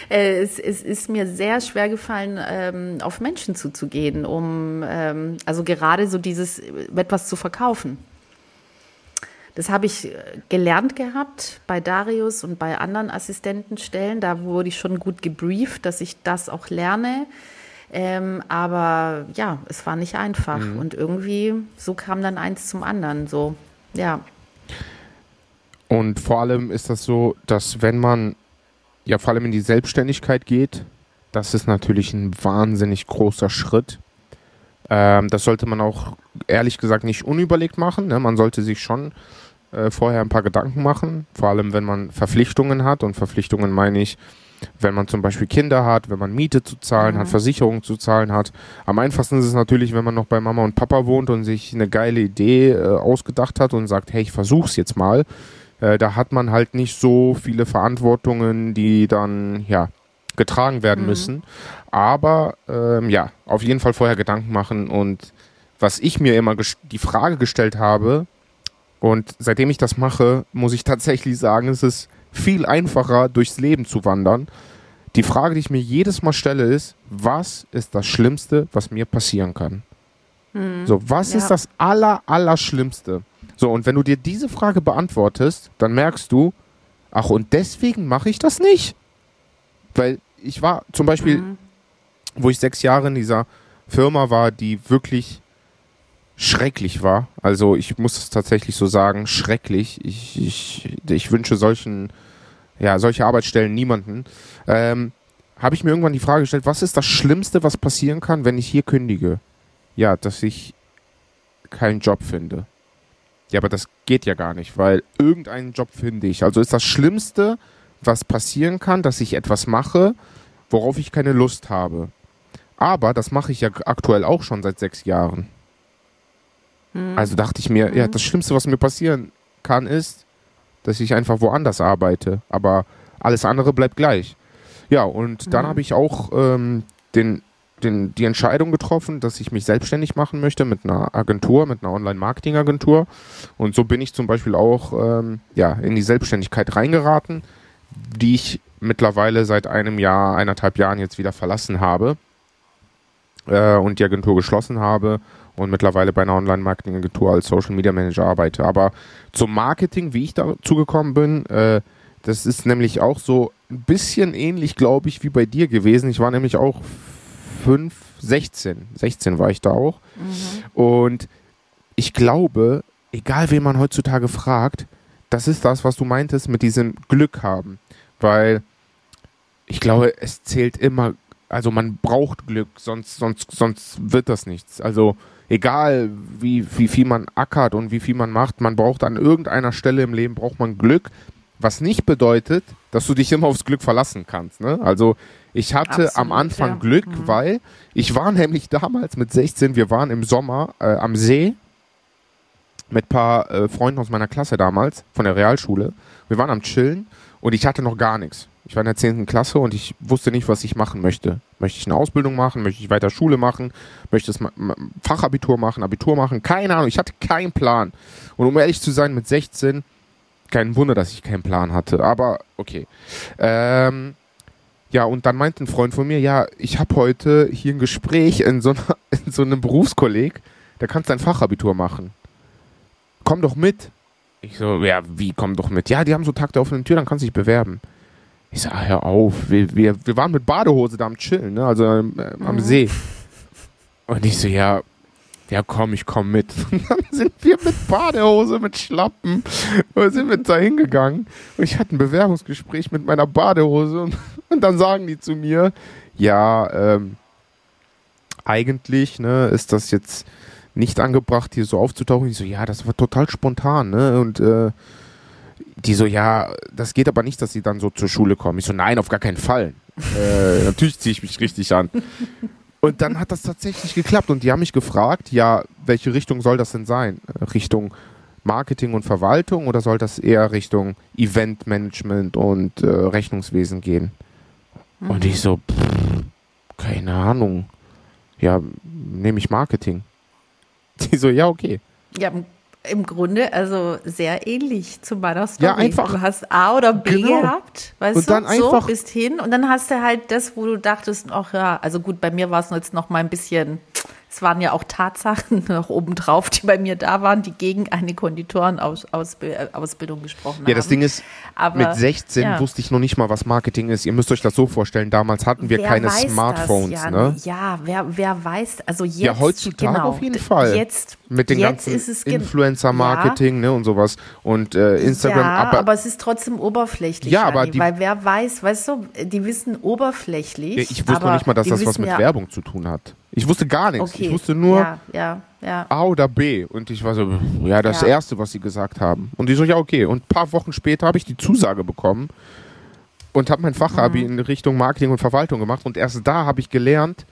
äh, es, es, ist mir sehr schwer gefallen, ähm, auf Menschen zuzugehen, um ähm, also gerade so dieses etwas zu verkaufen. Das habe ich äh, gelernt gehabt bei Darius und bei anderen Assistentenstellen. Da wurde ich schon gut gebrieft, dass ich das auch lerne. Ähm, aber ja, es war nicht einfach. Mhm. Und irgendwie, so kam dann eins zum anderen. So, ja. Und vor allem ist das so, dass wenn man ja vor allem in die Selbstständigkeit geht, das ist natürlich ein wahnsinnig großer Schritt. Ähm, das sollte man auch ehrlich gesagt nicht unüberlegt machen. Ne? Man sollte sich schon äh, vorher ein paar Gedanken machen, vor allem wenn man Verpflichtungen hat. Und Verpflichtungen meine ich, wenn man zum Beispiel Kinder hat, wenn man Miete zu zahlen mhm. hat, Versicherungen zu zahlen hat. Am einfachsten ist es natürlich, wenn man noch bei Mama und Papa wohnt und sich eine geile Idee äh, ausgedacht hat und sagt, hey, ich versuch's jetzt mal. Äh, da hat man halt nicht so viele Verantwortungen, die dann, ja, getragen werden mhm. müssen. Aber ähm, ja, auf jeden Fall vorher Gedanken machen. Und was ich mir immer die Frage gestellt habe, und seitdem ich das mache, muss ich tatsächlich sagen, es ist viel einfacher, durchs Leben zu wandern. Die Frage, die ich mir jedes Mal stelle, ist, was ist das Schlimmste, was mir passieren kann? Mhm. So, was ja. ist das aller, aller Schlimmste? So, und wenn du dir diese Frage beantwortest, dann merkst du, ach, und deswegen mache ich das nicht. Weil ich war zum Beispiel, mhm. wo ich sechs Jahre in dieser Firma war, die wirklich schrecklich war. Also ich muss es tatsächlich so sagen, schrecklich. Ich, ich, ich wünsche solchen, ja, solche Arbeitsstellen niemanden. Ähm, habe ich mir irgendwann die Frage gestellt, was ist das Schlimmste, was passieren kann, wenn ich hier kündige? Ja, dass ich keinen Job finde. Ja, aber das geht ja gar nicht, weil irgendeinen Job finde ich. Also ist das Schlimmste, was passieren kann, dass ich etwas mache, worauf ich keine Lust habe. Aber das mache ich ja aktuell auch schon seit sechs Jahren. Mhm. Also dachte ich mir, mhm. ja, das Schlimmste, was mir passieren kann, ist, dass ich einfach woanders arbeite. Aber alles andere bleibt gleich. Ja, und dann mhm. habe ich auch ähm, den den, die Entscheidung getroffen, dass ich mich selbstständig machen möchte mit einer Agentur, mit einer Online-Marketing-Agentur. Und so bin ich zum Beispiel auch ähm, ja, in die Selbstständigkeit reingeraten, die ich mittlerweile seit einem Jahr, eineinhalb Jahren jetzt wieder verlassen habe äh, und die Agentur geschlossen habe und mittlerweile bei einer Online-Marketing-Agentur als Social Media Manager arbeite. Aber zum Marketing, wie ich dazu gekommen bin, äh, das ist nämlich auch so ein bisschen ähnlich, glaube ich, wie bei dir gewesen. Ich war nämlich auch 5, 16. 16 war ich da auch. Mhm. Und ich glaube, egal wen man heutzutage fragt, das ist das, was du meintest mit diesem Glück haben. Weil ich glaube, es zählt immer, also man braucht Glück, sonst, sonst, sonst wird das nichts. Also egal wie, wie viel man ackert und wie viel man macht, man braucht an irgendeiner Stelle im Leben braucht man Glück, was nicht bedeutet, dass du dich immer aufs Glück verlassen kannst. Ne? Also ich hatte Absolut, am Anfang ja. Glück, mhm. weil ich war nämlich damals mit 16, wir waren im Sommer äh, am See mit ein paar äh, Freunden aus meiner Klasse damals, von der Realschule. Wir waren am Chillen und ich hatte noch gar nichts. Ich war in der 10. Klasse und ich wusste nicht, was ich machen möchte. Möchte ich eine Ausbildung machen? Möchte ich weiter Schule machen? Möchte ich Fachabitur machen? Abitur machen? Keine Ahnung. Ich hatte keinen Plan. Und um ehrlich zu sein, mit 16, kein Wunder, dass ich keinen Plan hatte. Aber okay. Ähm, ja, und dann meinte ein Freund von mir, ja, ich habe heute hier ein Gespräch in so, einer, [LAUGHS] in so einem Berufskolleg, da kannst du ein Fachabitur machen. Komm doch mit. Ich so, ja, wie, komm doch mit? Ja, die haben so Tag der offenen Tür, dann kannst du dich bewerben. Ich so, ah, hör auf, wir, wir, wir waren mit Badehose da am Chillen, ne? also äh, am mhm. See. Und ich so, ja, ja komm, ich komm mit. [LAUGHS] Und dann sind wir mit Badehose, mit Schlappen, und sind wir da hingegangen. Und ich hatte ein Bewerbungsgespräch mit meiner Badehose und, [LAUGHS] und dann sagen die zu mir, ja, ähm, eigentlich ne, ist das jetzt nicht angebracht, hier so aufzutauchen. Ich so, ja, das war total spontan, ne? Und äh, die so, ja, das geht aber nicht, dass sie dann so zur Schule kommen. Ich so, nein, auf gar keinen Fall. äh, [LAUGHS] natürlich ziehe ich mich richtig an. Und dann hat das tatsächlich geklappt und die haben mich gefragt, ja, welche Richtung soll das denn sein? Richtung Marketing und Verwaltung oder soll das eher Richtung Eventmanagement und äh, Rechnungswesen gehen? Mhm. Und ich so, pff, keine Ahnung. Ja, nehme ich Marketing. [LAUGHS] Die so, ja, okay. Ja, im Grunde also sehr ähnlich zu meiner Story. Ja, einfach. Du hast A oder B Genau. gehabt, weißt Und du, dann einfach- so bist hin und dann hast du halt das, wo du dachtest, ach ja, also gut, bei mir war es jetzt noch mal ein bisschen, es waren ja auch Tatsachen [LAUGHS] noch obendrauf, die bei mir da waren, die gegen eine Konditorenausbildung gesprochen haben. Ja, das Ding ist, Aber, mit 16 ja. wusste ich noch nicht mal, was Marketing ist. Ihr müsst euch das so vorstellen, damals hatten wir Wer keine Smartphones, das, ja, ne? Ja, wer, wer weiß, also jetzt. Ja, heutzutage genau, auf jeden Fall. Jetzt, Mit den jetzt ganzen ist es gen- Influencer-Marketing, ne, und sowas. Und äh, Instagram, ja, aber, aber, es ist trotzdem oberflächlich. Ja, aber Jani, die- weil wer weiß, weißt du, die wissen oberflächlich. Ja, ich wusste noch nicht mal, dass das was mit ja, Werbung zu tun hat. Ich wusste gar nichts. Okay. Ich wusste nur Ja, ja, ja. A oder B. Und ich war so, ja, das. Erste, was sie gesagt haben. Und ich so, ja, okay. Und ein paar Wochen später habe ich die Zusage bekommen und habe mein Fachabi Mhm. in Richtung Marketing und Verwaltung gemacht. Und erst da habe ich gelernt,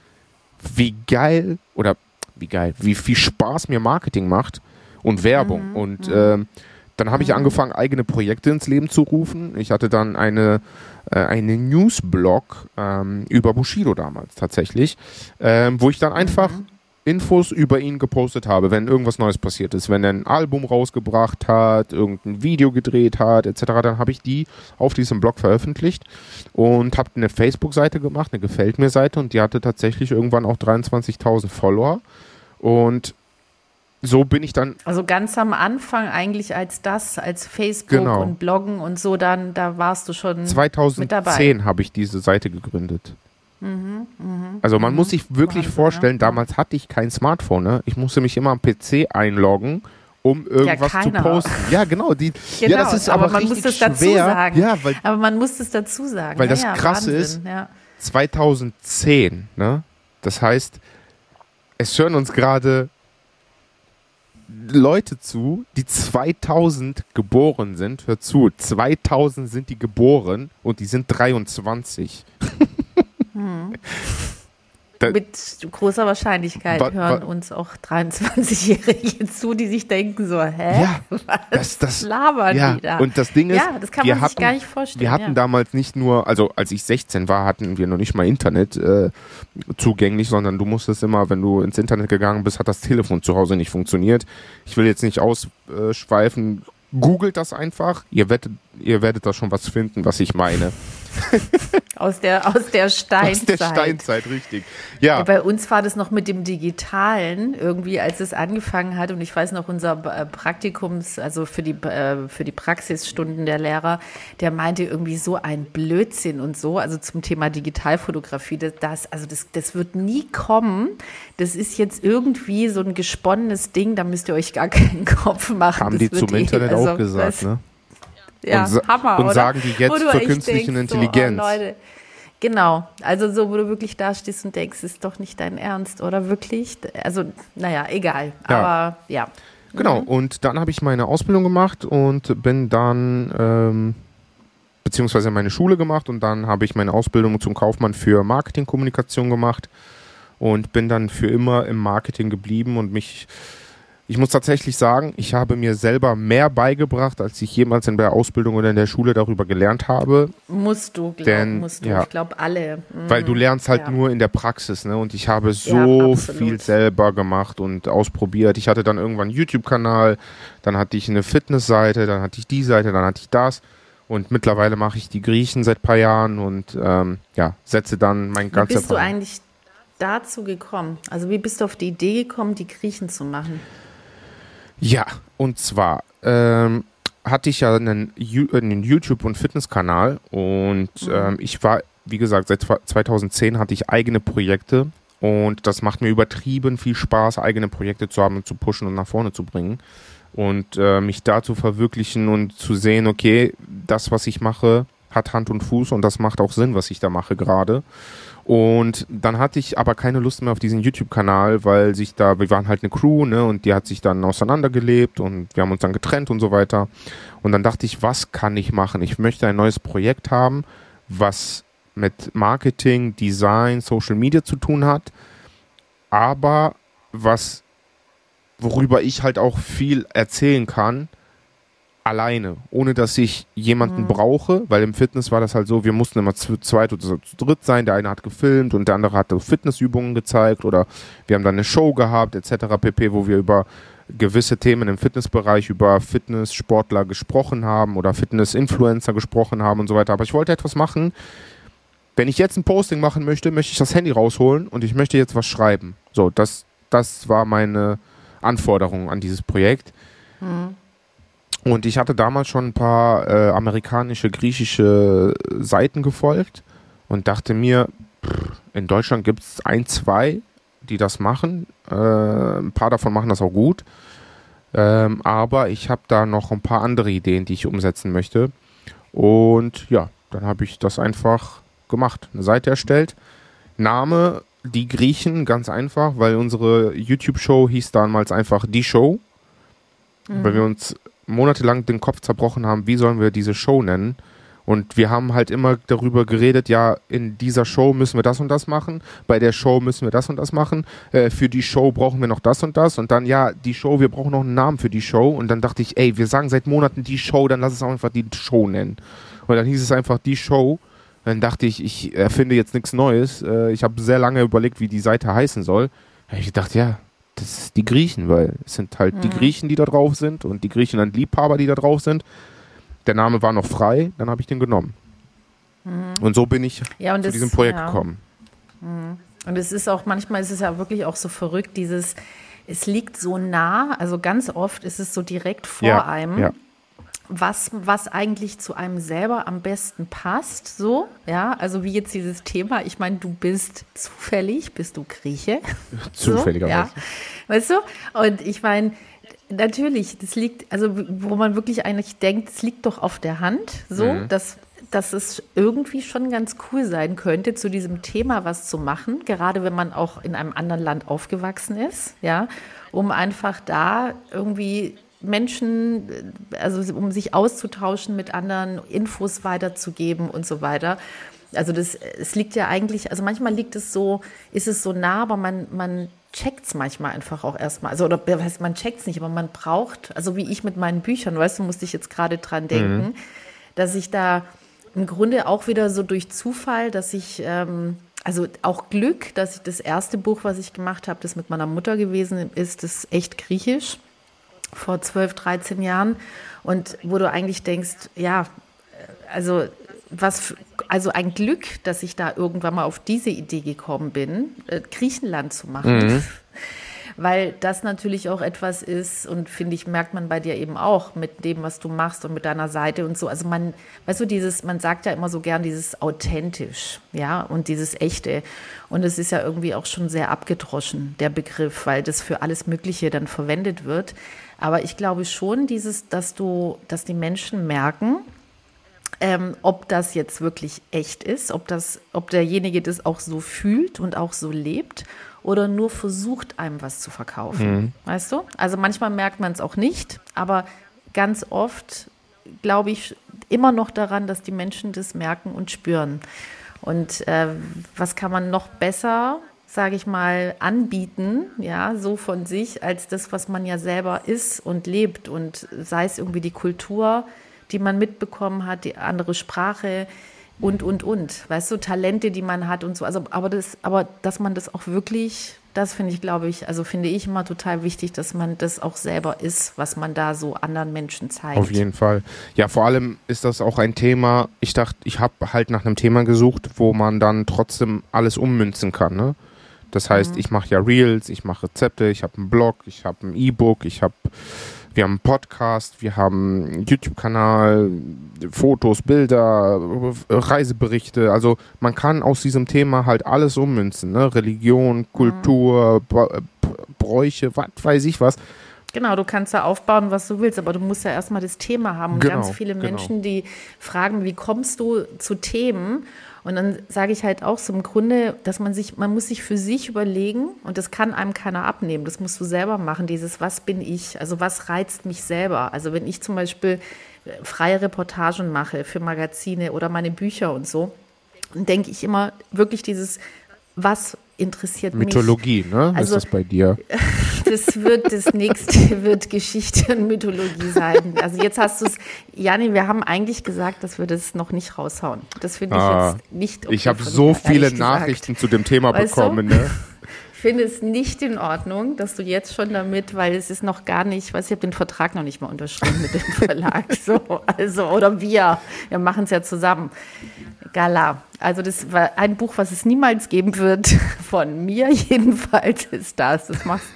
wie geil oder wie geil, wie viel Spaß mir Marketing macht und Werbung. Mhm. Und ähm, dann habe ich angefangen, eigene Projekte ins Leben zu rufen. Ich hatte dann eine, äh, eine Newsblog ähm, über Bushido damals tatsächlich, ähm, wo ich dann einfach Infos über ihn gepostet habe, wenn irgendwas Neues passiert ist, wenn er ein Album rausgebracht hat, irgendein Video gedreht hat, etc., dann habe ich die auf diesem Blog veröffentlicht und habe eine Facebook-Seite gemacht, eine Gefällt mir Seite und die hatte tatsächlich irgendwann auch 23.000 Follower und so bin ich dann Also ganz am Anfang eigentlich als das, als Facebook Genau. und Bloggen und so, dann da warst du schon mit dabei. 2010 habe ich diese Seite gegründet. also man muss sich wirklich Wahnsinn, vorstellen, ja. damals hatte ich kein Smartphone. Ne? Ich musste mich immer am PC einloggen, um irgendwas zu keiner. posten. Ja, genau. Die, Genau, ja, das ist aber, man richtig muss das dazu schwer. sagen. Ja, weil Aber man muss es dazu sagen. Weil ja, das ja, Krasse Wahnsinn, ist, Ja. 2010, ne? Das heißt, es hören uns gerade Leute zu, die 2000 geboren sind. Hör zu, 2000 sind die geboren und die sind 23. [LAUGHS] Da- Mit großer Wahrscheinlichkeit Wa- hören wa- uns auch 23-Jährige [LAUGHS] zu, die sich denken so, hä? Ja, Was das- das- labern Ja, die da? und das Ding ist, ja, das kann man hatten, sich gar nicht vorstellen. Wir hatten ja. damals nicht nur, also als ich 16 war, hatten wir noch nicht mal Internet äh, zugänglich, sondern du musstest immer, wenn du ins Internet gegangen bist, hat das Telefon zu Hause nicht funktioniert. Ich will jetzt nicht ausschweifen. Googelt das einfach. Ihr werdet, ihr werdet da schon was finden, was ich meine. [LAUGHS] aus, der, aus der Steinzeit. Aus der Steinzeit, richtig. Ja, Bei uns war das noch mit dem Digitalen irgendwie, als es angefangen hat. Und ich weiß noch, unser äh, Praktikums, also für die, äh, für die Praxisstunden der Lehrer, der meinte irgendwie so ein Blödsinn und so, also zum Thema Digitalfotografie, das, also das, das wird nie kommen. Das ist jetzt irgendwie so ein gesponnenes Ding, da müsst ihr euch gar keinen [LAUGHS] Kopf machen. haben Das die zum eh- Internet also, auch gesagt, ne? Ja, Und Hammer, und oder? sagen die jetzt zur künstlichen denkst, Intelligenz. So, oh, Leute. Genau, also so, wo du wirklich da stehst und denkst, ist doch nicht dein Ernst, oder wirklich? Also, naja, egal. Ja. Aber ja. Genau, und dann habe ich meine Ausbildung gemacht und bin dann, ähm, beziehungsweise meine Schule gemacht und dann habe ich meine Ausbildung zum Kaufmann für Marketingkommunikation gemacht und bin dann für immer im Marketing geblieben und mich, ich muss tatsächlich sagen, ich habe mir selber mehr beigebracht, als ich jemals in der Ausbildung oder in der Schule darüber gelernt habe, Musst du, glaub, Denn, musst du. ja. Ich glaube, alle. Mhm. weil du lernst halt Ja. nur in der Praxis, ne? Und ich habe Ja, so absolut. viel selber gemacht und ausprobiert. Ich hatte dann irgendwann einen YouTube-Kanal, dann hatte ich eine Fitnessseite, dann hatte ich die Seite, dann hatte ich das. Und mittlerweile mache ich die Griechen seit ein paar Jahren und ähm, ja, setze dann mein Wie ganzes. bist du eigentlich dazu gekommen? Also, wie bist du auf die Idee gekommen, die Griechen zu machen? Ja, und zwar ähm, hatte ich ja einen, äh, einen YouTube- und Fitnesskanal und ähm, ich war, wie gesagt, seit zwa- 2010 hatte ich eigene Projekte und das macht mir übertrieben viel Spaß, eigene Projekte zu haben und zu pushen und nach vorne zu bringen und äh, mich da zu verwirklichen und zu sehen, okay, das, was ich mache, hat Hand und Fuß und das macht auch Sinn, was ich da mache gerade. Und dann hatte ich aber keine Lust mehr auf diesen YouTube-Kanal, weil sich da, wir waren halt eine Crew, ne, und die hat sich dann auseinandergelebt und wir haben uns dann getrennt und so weiter. Und dann dachte ich, was kann ich machen? Ich möchte ein neues Projekt haben, was mit Marketing, Design, Social Media zu tun hat, aber was, worüber ich halt auch viel erzählen kann, alleine, ohne dass ich jemanden mhm. brauche, weil im Fitness war das halt so, wir mussten immer zu zweit oder zu dritt sein, der eine hat gefilmt und der andere hat Fitnessübungen gezeigt oder wir haben dann eine Show gehabt etc. pp, wo wir über gewisse Themen im Fitnessbereich, über Fitnesssportler gesprochen haben oder Fitnessinfluencer gesprochen haben und so weiter. Aber ich wollte etwas machen, wenn ich jetzt ein Posting machen möchte, möchte ich das Handy rausholen und ich möchte jetzt was schreiben. So, das, das war meine Anforderung an dieses Projekt. Mhm. Und ich hatte damals schon ein paar äh, amerikanische, griechische Seiten gefolgt und dachte mir, pff, in Deutschland gibt es ein, zwei, die das machen. Äh, ein paar davon machen das auch gut. Ähm, aber ich habe da noch ein paar andere Ideen, die ich umsetzen möchte. Und ja, dann habe ich das einfach gemacht. Eine Seite erstellt. Name Die Griechen, ganz einfach, weil unsere YouTube-Show hieß damals einfach Die Show. Mhm. Weil wir uns monatelang den Kopf zerbrochen haben, wie sollen wir diese Show nennen. Und wir haben halt immer darüber geredet, ja, in dieser Show müssen wir das und das machen, bei der Show müssen wir das und das machen, äh, für die Show brauchen wir noch das und das und dann, ja, die Show, wir brauchen noch einen Namen für die Show und dann dachte ich, ey, wir sagen seit Monaten die Show, dann lass es auch einfach die Show nennen. Und dann hieß es einfach die Show. Dann dachte ich, ich erfinde jetzt nichts Neues. Äh, ich habe sehr lange überlegt, wie die Seite heißen soll. Ich dachte, ja, das ist die Griechen, weil es sind halt mhm. die Griechen, die da drauf sind und die Griechenland-Liebhaber, die da drauf sind. Der Name war noch frei, dann habe ich den genommen. Mhm. Und so bin ich ja, zu das, diesem Projekt ja. gekommen. Mhm. Und es ist auch, manchmal ist es ja wirklich auch so verrückt, dieses, es liegt so nah, also ganz oft ist es so direkt vor ja, einem. Was, was eigentlich zu einem selber am besten passt, so, ja, also wie jetzt dieses Thema, ich meine, du bist zufällig, bist du Grieche. Zufälligerweise. [LAUGHS] So, ja. Weißt du? Und ich meine, natürlich, das liegt, also wo man wirklich eigentlich denkt, es liegt doch auf der Hand, so, mhm. dass, dass es irgendwie schon ganz cool sein könnte, zu diesem Thema was zu machen, gerade wenn man auch in einem anderen Land aufgewachsen ist, ja, um einfach da irgendwie Menschen, also um sich auszutauschen mit anderen, Infos weiterzugeben und so weiter. Also das, es liegt ja eigentlich, also manchmal liegt es so, ist es so nah, aber man, man checkt es manchmal einfach auch erstmal. Also, oder heißt, man checkt es nicht, aber man braucht, also wie ich mit meinen Büchern, weißt du, musste ich jetzt gerade dran denken, mhm. dass ich da im Grunde auch wieder so durch Zufall, dass ich, ähm, also auch Glück, dass ich das erste Buch, was ich gemacht habe, das mit meiner Mutter gewesen ist, das echt griechisch vor 12, 13 Jahren und wo du eigentlich denkst, ja, also was, also ein Glück, dass ich da irgendwann mal auf diese Idee gekommen bin, äh, Griechenland zu machen. Mhm. [LAUGHS] Weil das natürlich auch etwas ist und finde ich, merkt man bei dir eben auch mit dem, was du machst und mit deiner Seite und so. Also man, weißt du, dieses, man sagt ja immer so gern dieses authentisch, ja, und dieses echte. Und es ist ja irgendwie auch schon sehr abgedroschen, der Begriff, weil das für alles Mögliche dann verwendet wird. Aber ich glaube schon, dieses, dass du, dass die Menschen merken, ähm, ob das jetzt wirklich echt ist, ob das, ob derjenige das auch so fühlt und auch so lebt oder nur versucht, einem was zu verkaufen. Mhm. Weißt du? Also manchmal merkt man es auch nicht, aber ganz oft glaube ich immer noch daran, dass die Menschen das merken und spüren. Und äh, was kann man noch besser sage ich mal, anbieten, ja, so von sich, als das, was man ja selber ist und lebt. Und sei es irgendwie die Kultur, die man mitbekommen hat, die andere Sprache und, und, und. Weißt du, Talente, die man hat und so. Also, aber das, aber dass man das auch wirklich, das finde ich, glaube ich, also finde ich immer total wichtig, dass man das auch selber ist, was man da so anderen Menschen zeigt. Auf jeden Fall. Ja, vor allem ist das auch ein Thema, ich dachte, ich habe halt nach einem Thema gesucht, wo man dann trotzdem alles ummünzen kann, ne? Das heißt, mhm. ich mache ja Reels, ich mache Rezepte, ich habe einen Blog, ich habe ein E-Book, ich habe wir haben einen Podcast, wir haben einen YouTube-Kanal, Fotos, Bilder, Reiseberichte. Also man kann aus diesem Thema halt alles ummünzen. Ne? Religion, Kultur, mhm. Bräuche, was weiß ich was. Genau, du kannst ja aufbauen, was du willst, aber du musst ja erstmal das Thema haben. Und genau, ganz viele genau. Menschen, die fragen, wie kommst du zu Themen? Und dann sage ich halt auch so im Grunde, dass man sich, man muss sich für sich überlegen und das kann einem keiner abnehmen. Das musst du selber machen, dieses Was bin ich? Also was reizt mich selber? Also wenn ich zum Beispiel äh, freie Reportagen mache für Magazine oder meine Bücher und so, dann denke ich immer wirklich dieses, was interessiert Mythologie, mich. ne? Also, ist das bei dir? [LAUGHS] Das wird das nächste wird Geschichte und Mythologie sein. Also jetzt hast du es, Jani, wir haben eigentlich gesagt, dass wir das noch nicht raushauen. Das finde ich ah, jetzt nicht okay Ich habe so viele Nachrichten gesagt. zu dem Thema weißt bekommen, du? ne? Ich finde es nicht in Ordnung, dass du jetzt schon damit, weil es ist noch gar nicht, weiß ich habe den Vertrag noch nicht mal unterschrieben mit dem Verlag. [LAUGHS] So, also, oder wir. Wir machen es ja zusammen. Gala. Also das war ein Buch, was es niemals geben wird. [LAUGHS] Von mir jedenfalls ist das. Das machst,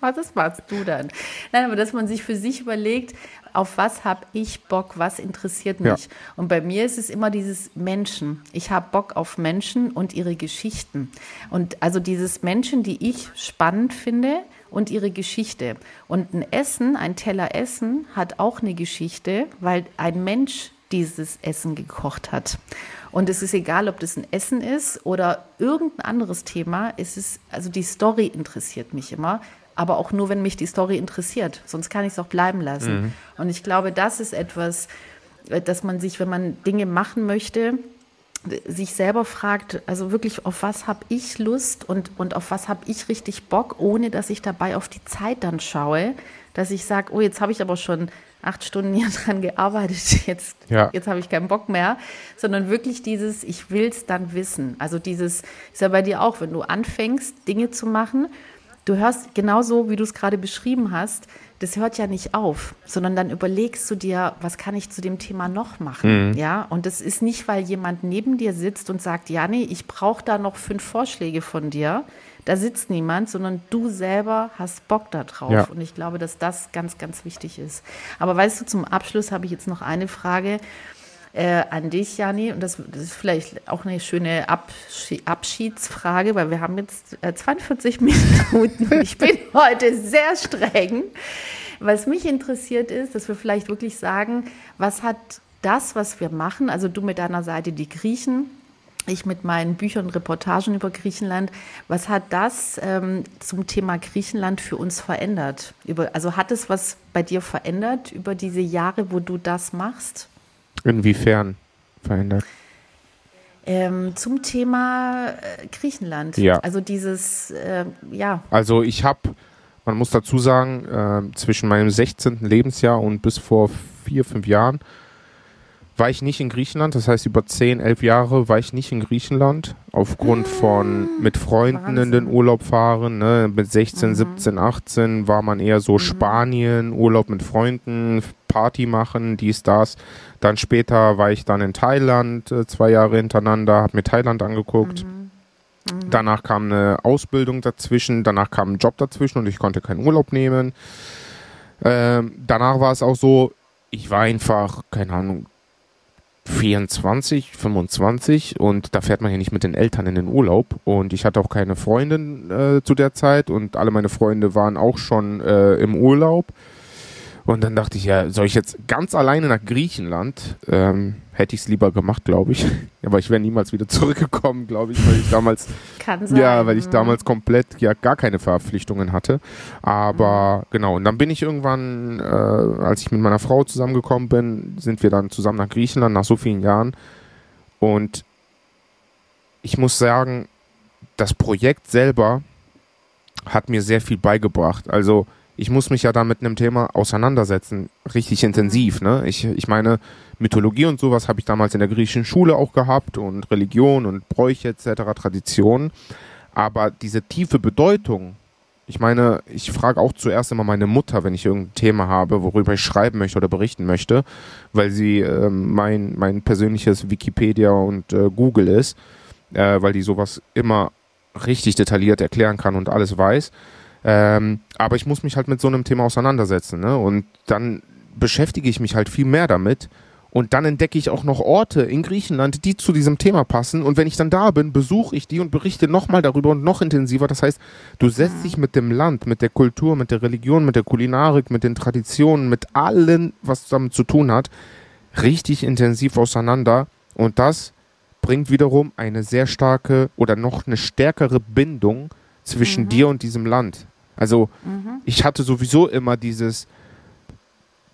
das machst du dann. Nein, aber dass man sich für sich überlegt, auf was habe ich Bock, was interessiert mich. Ja. Und bei mir ist es immer dieses Menschen. Ich habe Bock auf Menschen und ihre Geschichten. Und also dieses Menschen, die ich spannend finde und ihre Geschichte. Und ein Essen, ein Teller Essen hat auch eine Geschichte, weil ein Mensch dieses Essen gekocht hat. Und es ist egal, ob das ein Essen ist oder irgendein anderes Thema. Es ist, also die Story interessiert mich immer, aber auch nur, wenn mich die Story interessiert. Sonst kann ich es auch bleiben lassen. Mhm. Und ich glaube, das ist etwas, äh, dass man sich, wenn man Dinge machen möchte, sich selber fragt, also wirklich, auf was habe ich Lust und, und auf was habe ich richtig Bock, ohne dass ich dabei auf die Zeit dann schaue, dass ich sage, oh, jetzt habe ich aber schon acht Stunden hier [LAUGHS] dran gearbeitet, jetzt, ja. jetzt habe ich keinen Bock mehr, sondern wirklich dieses, ich will es dann wissen. Also dieses, ist ja bei dir auch, wenn du anfängst, Dinge zu machen, du hörst genauso, wie du es gerade beschrieben hast, das hört ja nicht auf, sondern dann überlegst du dir, was kann ich zu dem Thema noch machen? Mhm. Ja, und das ist nicht, weil jemand neben dir sitzt und sagt, ja, nee, ich brauche da noch fünf Vorschläge von dir, da sitzt niemand, sondern du selber hast Bock darauf. Ja. Und ich glaube, dass das ganz, ganz wichtig ist. Aber weißt du, zum Abschluss habe ich jetzt noch eine Frage äh, an dich, Jani. Und das, das, ist vielleicht auch eine schöne Abschi Abschiedsfrage, weil wir haben jetzt äh, 42 [LAUGHS] Minuten und ich bin heute sehr streng. Was mich interessiert ist, dass wir vielleicht wirklich sagen, was hat das, was wir machen, also du mit deiner Seite die Griechen, ich mit meinen Büchern und Reportagen über Griechenland. Was hat das ähm, zum Thema Griechenland für uns verändert? Über, also hat es was bei dir verändert über diese Jahre, wo du das machst? Inwiefern verändert? Ähm, zum Thema äh, Griechenland. Ja. Also dieses, äh, ja. Also ich habe, man muss dazu sagen, äh, zwischen meinem 16. Lebensjahr und bis vor vier, fünf Jahren war ich nicht in Griechenland. Das heißt, über 10, 11 Jahre war ich nicht in Griechenland. Aufgrund ah, von mit Freunden Wahnsinn. in den Urlaub fahren. Ne? Mit 16, mhm. 17, 18 war man eher so mhm. Spanien, Urlaub mit Freunden, Party machen, dies, das. Dann später war ich dann in Thailand, äh, zwei Jahre hintereinander, habe mir Thailand angeguckt. Mhm. mhm. Danach kam eine Ausbildung dazwischen, danach kam ein Job dazwischen und ich konnte keinen Urlaub nehmen. Ähm, danach war es auch so, ich war einfach, keine Ahnung, 24, 25 und da fährt man ja nicht mit den Eltern in den Urlaub. Und ich hatte auch keine Freundin äh, zu der Zeit und alle meine Freunde waren auch schon äh, im Urlaub und dann dachte ich, ja, soll ich jetzt ganz alleine nach Griechenland? Ähm, hätte ich es lieber gemacht, glaube ich. [LAUGHS] Aber ich wäre niemals wieder [LAUGHS] zurückgekommen, glaube ich, weil ich damals, [LAUGHS] Kann sein. ja, weil ich damals komplett ja gar keine Verpflichtungen hatte. Aber mhm. genau, und dann bin ich irgendwann, äh, als ich mit meiner Frau zusammengekommen bin, sind wir dann zusammen nach Griechenland nach so vielen Jahren. Und ich muss sagen, das Projekt selber hat mir sehr viel beigebracht. Also ich muss mich ja da mit einem Thema auseinandersetzen, richtig intensiv. Ne? Ich, ich meine, Mythologie und sowas habe ich damals in der griechischen Schule auch gehabt und Religion und Bräuche etc., Traditionen. Aber diese tiefe Bedeutung, ich meine, ich frage auch zuerst immer meine Mutter, wenn ich irgendein Thema habe, worüber ich schreiben möchte oder berichten möchte, weil sie äh, mein, mein persönliches Wikipedia und äh, Google ist, äh, weil die sowas immer richtig detailliert erklären kann und alles weiß. Ähm, aber ich muss mich halt mit so einem Thema auseinandersetzen. Ne? Und dann beschäftige ich mich halt viel mehr damit. Und dann entdecke ich auch noch Orte in Griechenland, die zu diesem Thema passen. Und wenn ich dann da bin, besuche ich die und berichte nochmal darüber und noch intensiver. Das heißt, du setzt dich mit dem Land, mit der Kultur, mit der Religion, mit der Kulinarik, mit den Traditionen, mit allem, was damit zu tun hat, richtig intensiv auseinander. Und das bringt wiederum eine sehr starke oder noch eine stärkere Bindung zwischen mhm. dir und diesem Land. Also mhm. ich hatte sowieso immer dieses,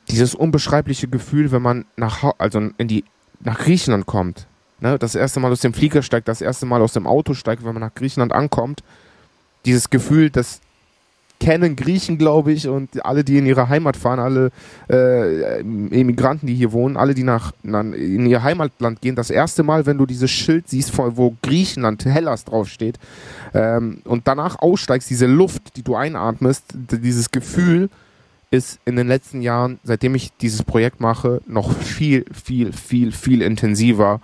dieses unbeschreibliche Gefühl, wenn man nach, also in die, nach Griechenland kommt. Ne? Das erste Mal aus dem Flieger steigt, das erste Mal aus dem Auto steigt, wenn man nach Griechenland ankommt. Dieses Gefühl, dass kennen Griechen, glaube ich, und alle, die in ihre Heimat fahren, alle äh, Emigranten, die hier wohnen, alle, die nach, nach, in ihr Heimatland gehen, das erste Mal, wenn du dieses Schild siehst, wo Griechenland, Hellas draufsteht, ähm, und danach aussteigst, diese Luft, die du einatmest, dieses Gefühl, ist in den letzten Jahren, seitdem ich dieses Projekt mache, noch viel, viel, viel, viel intensiver.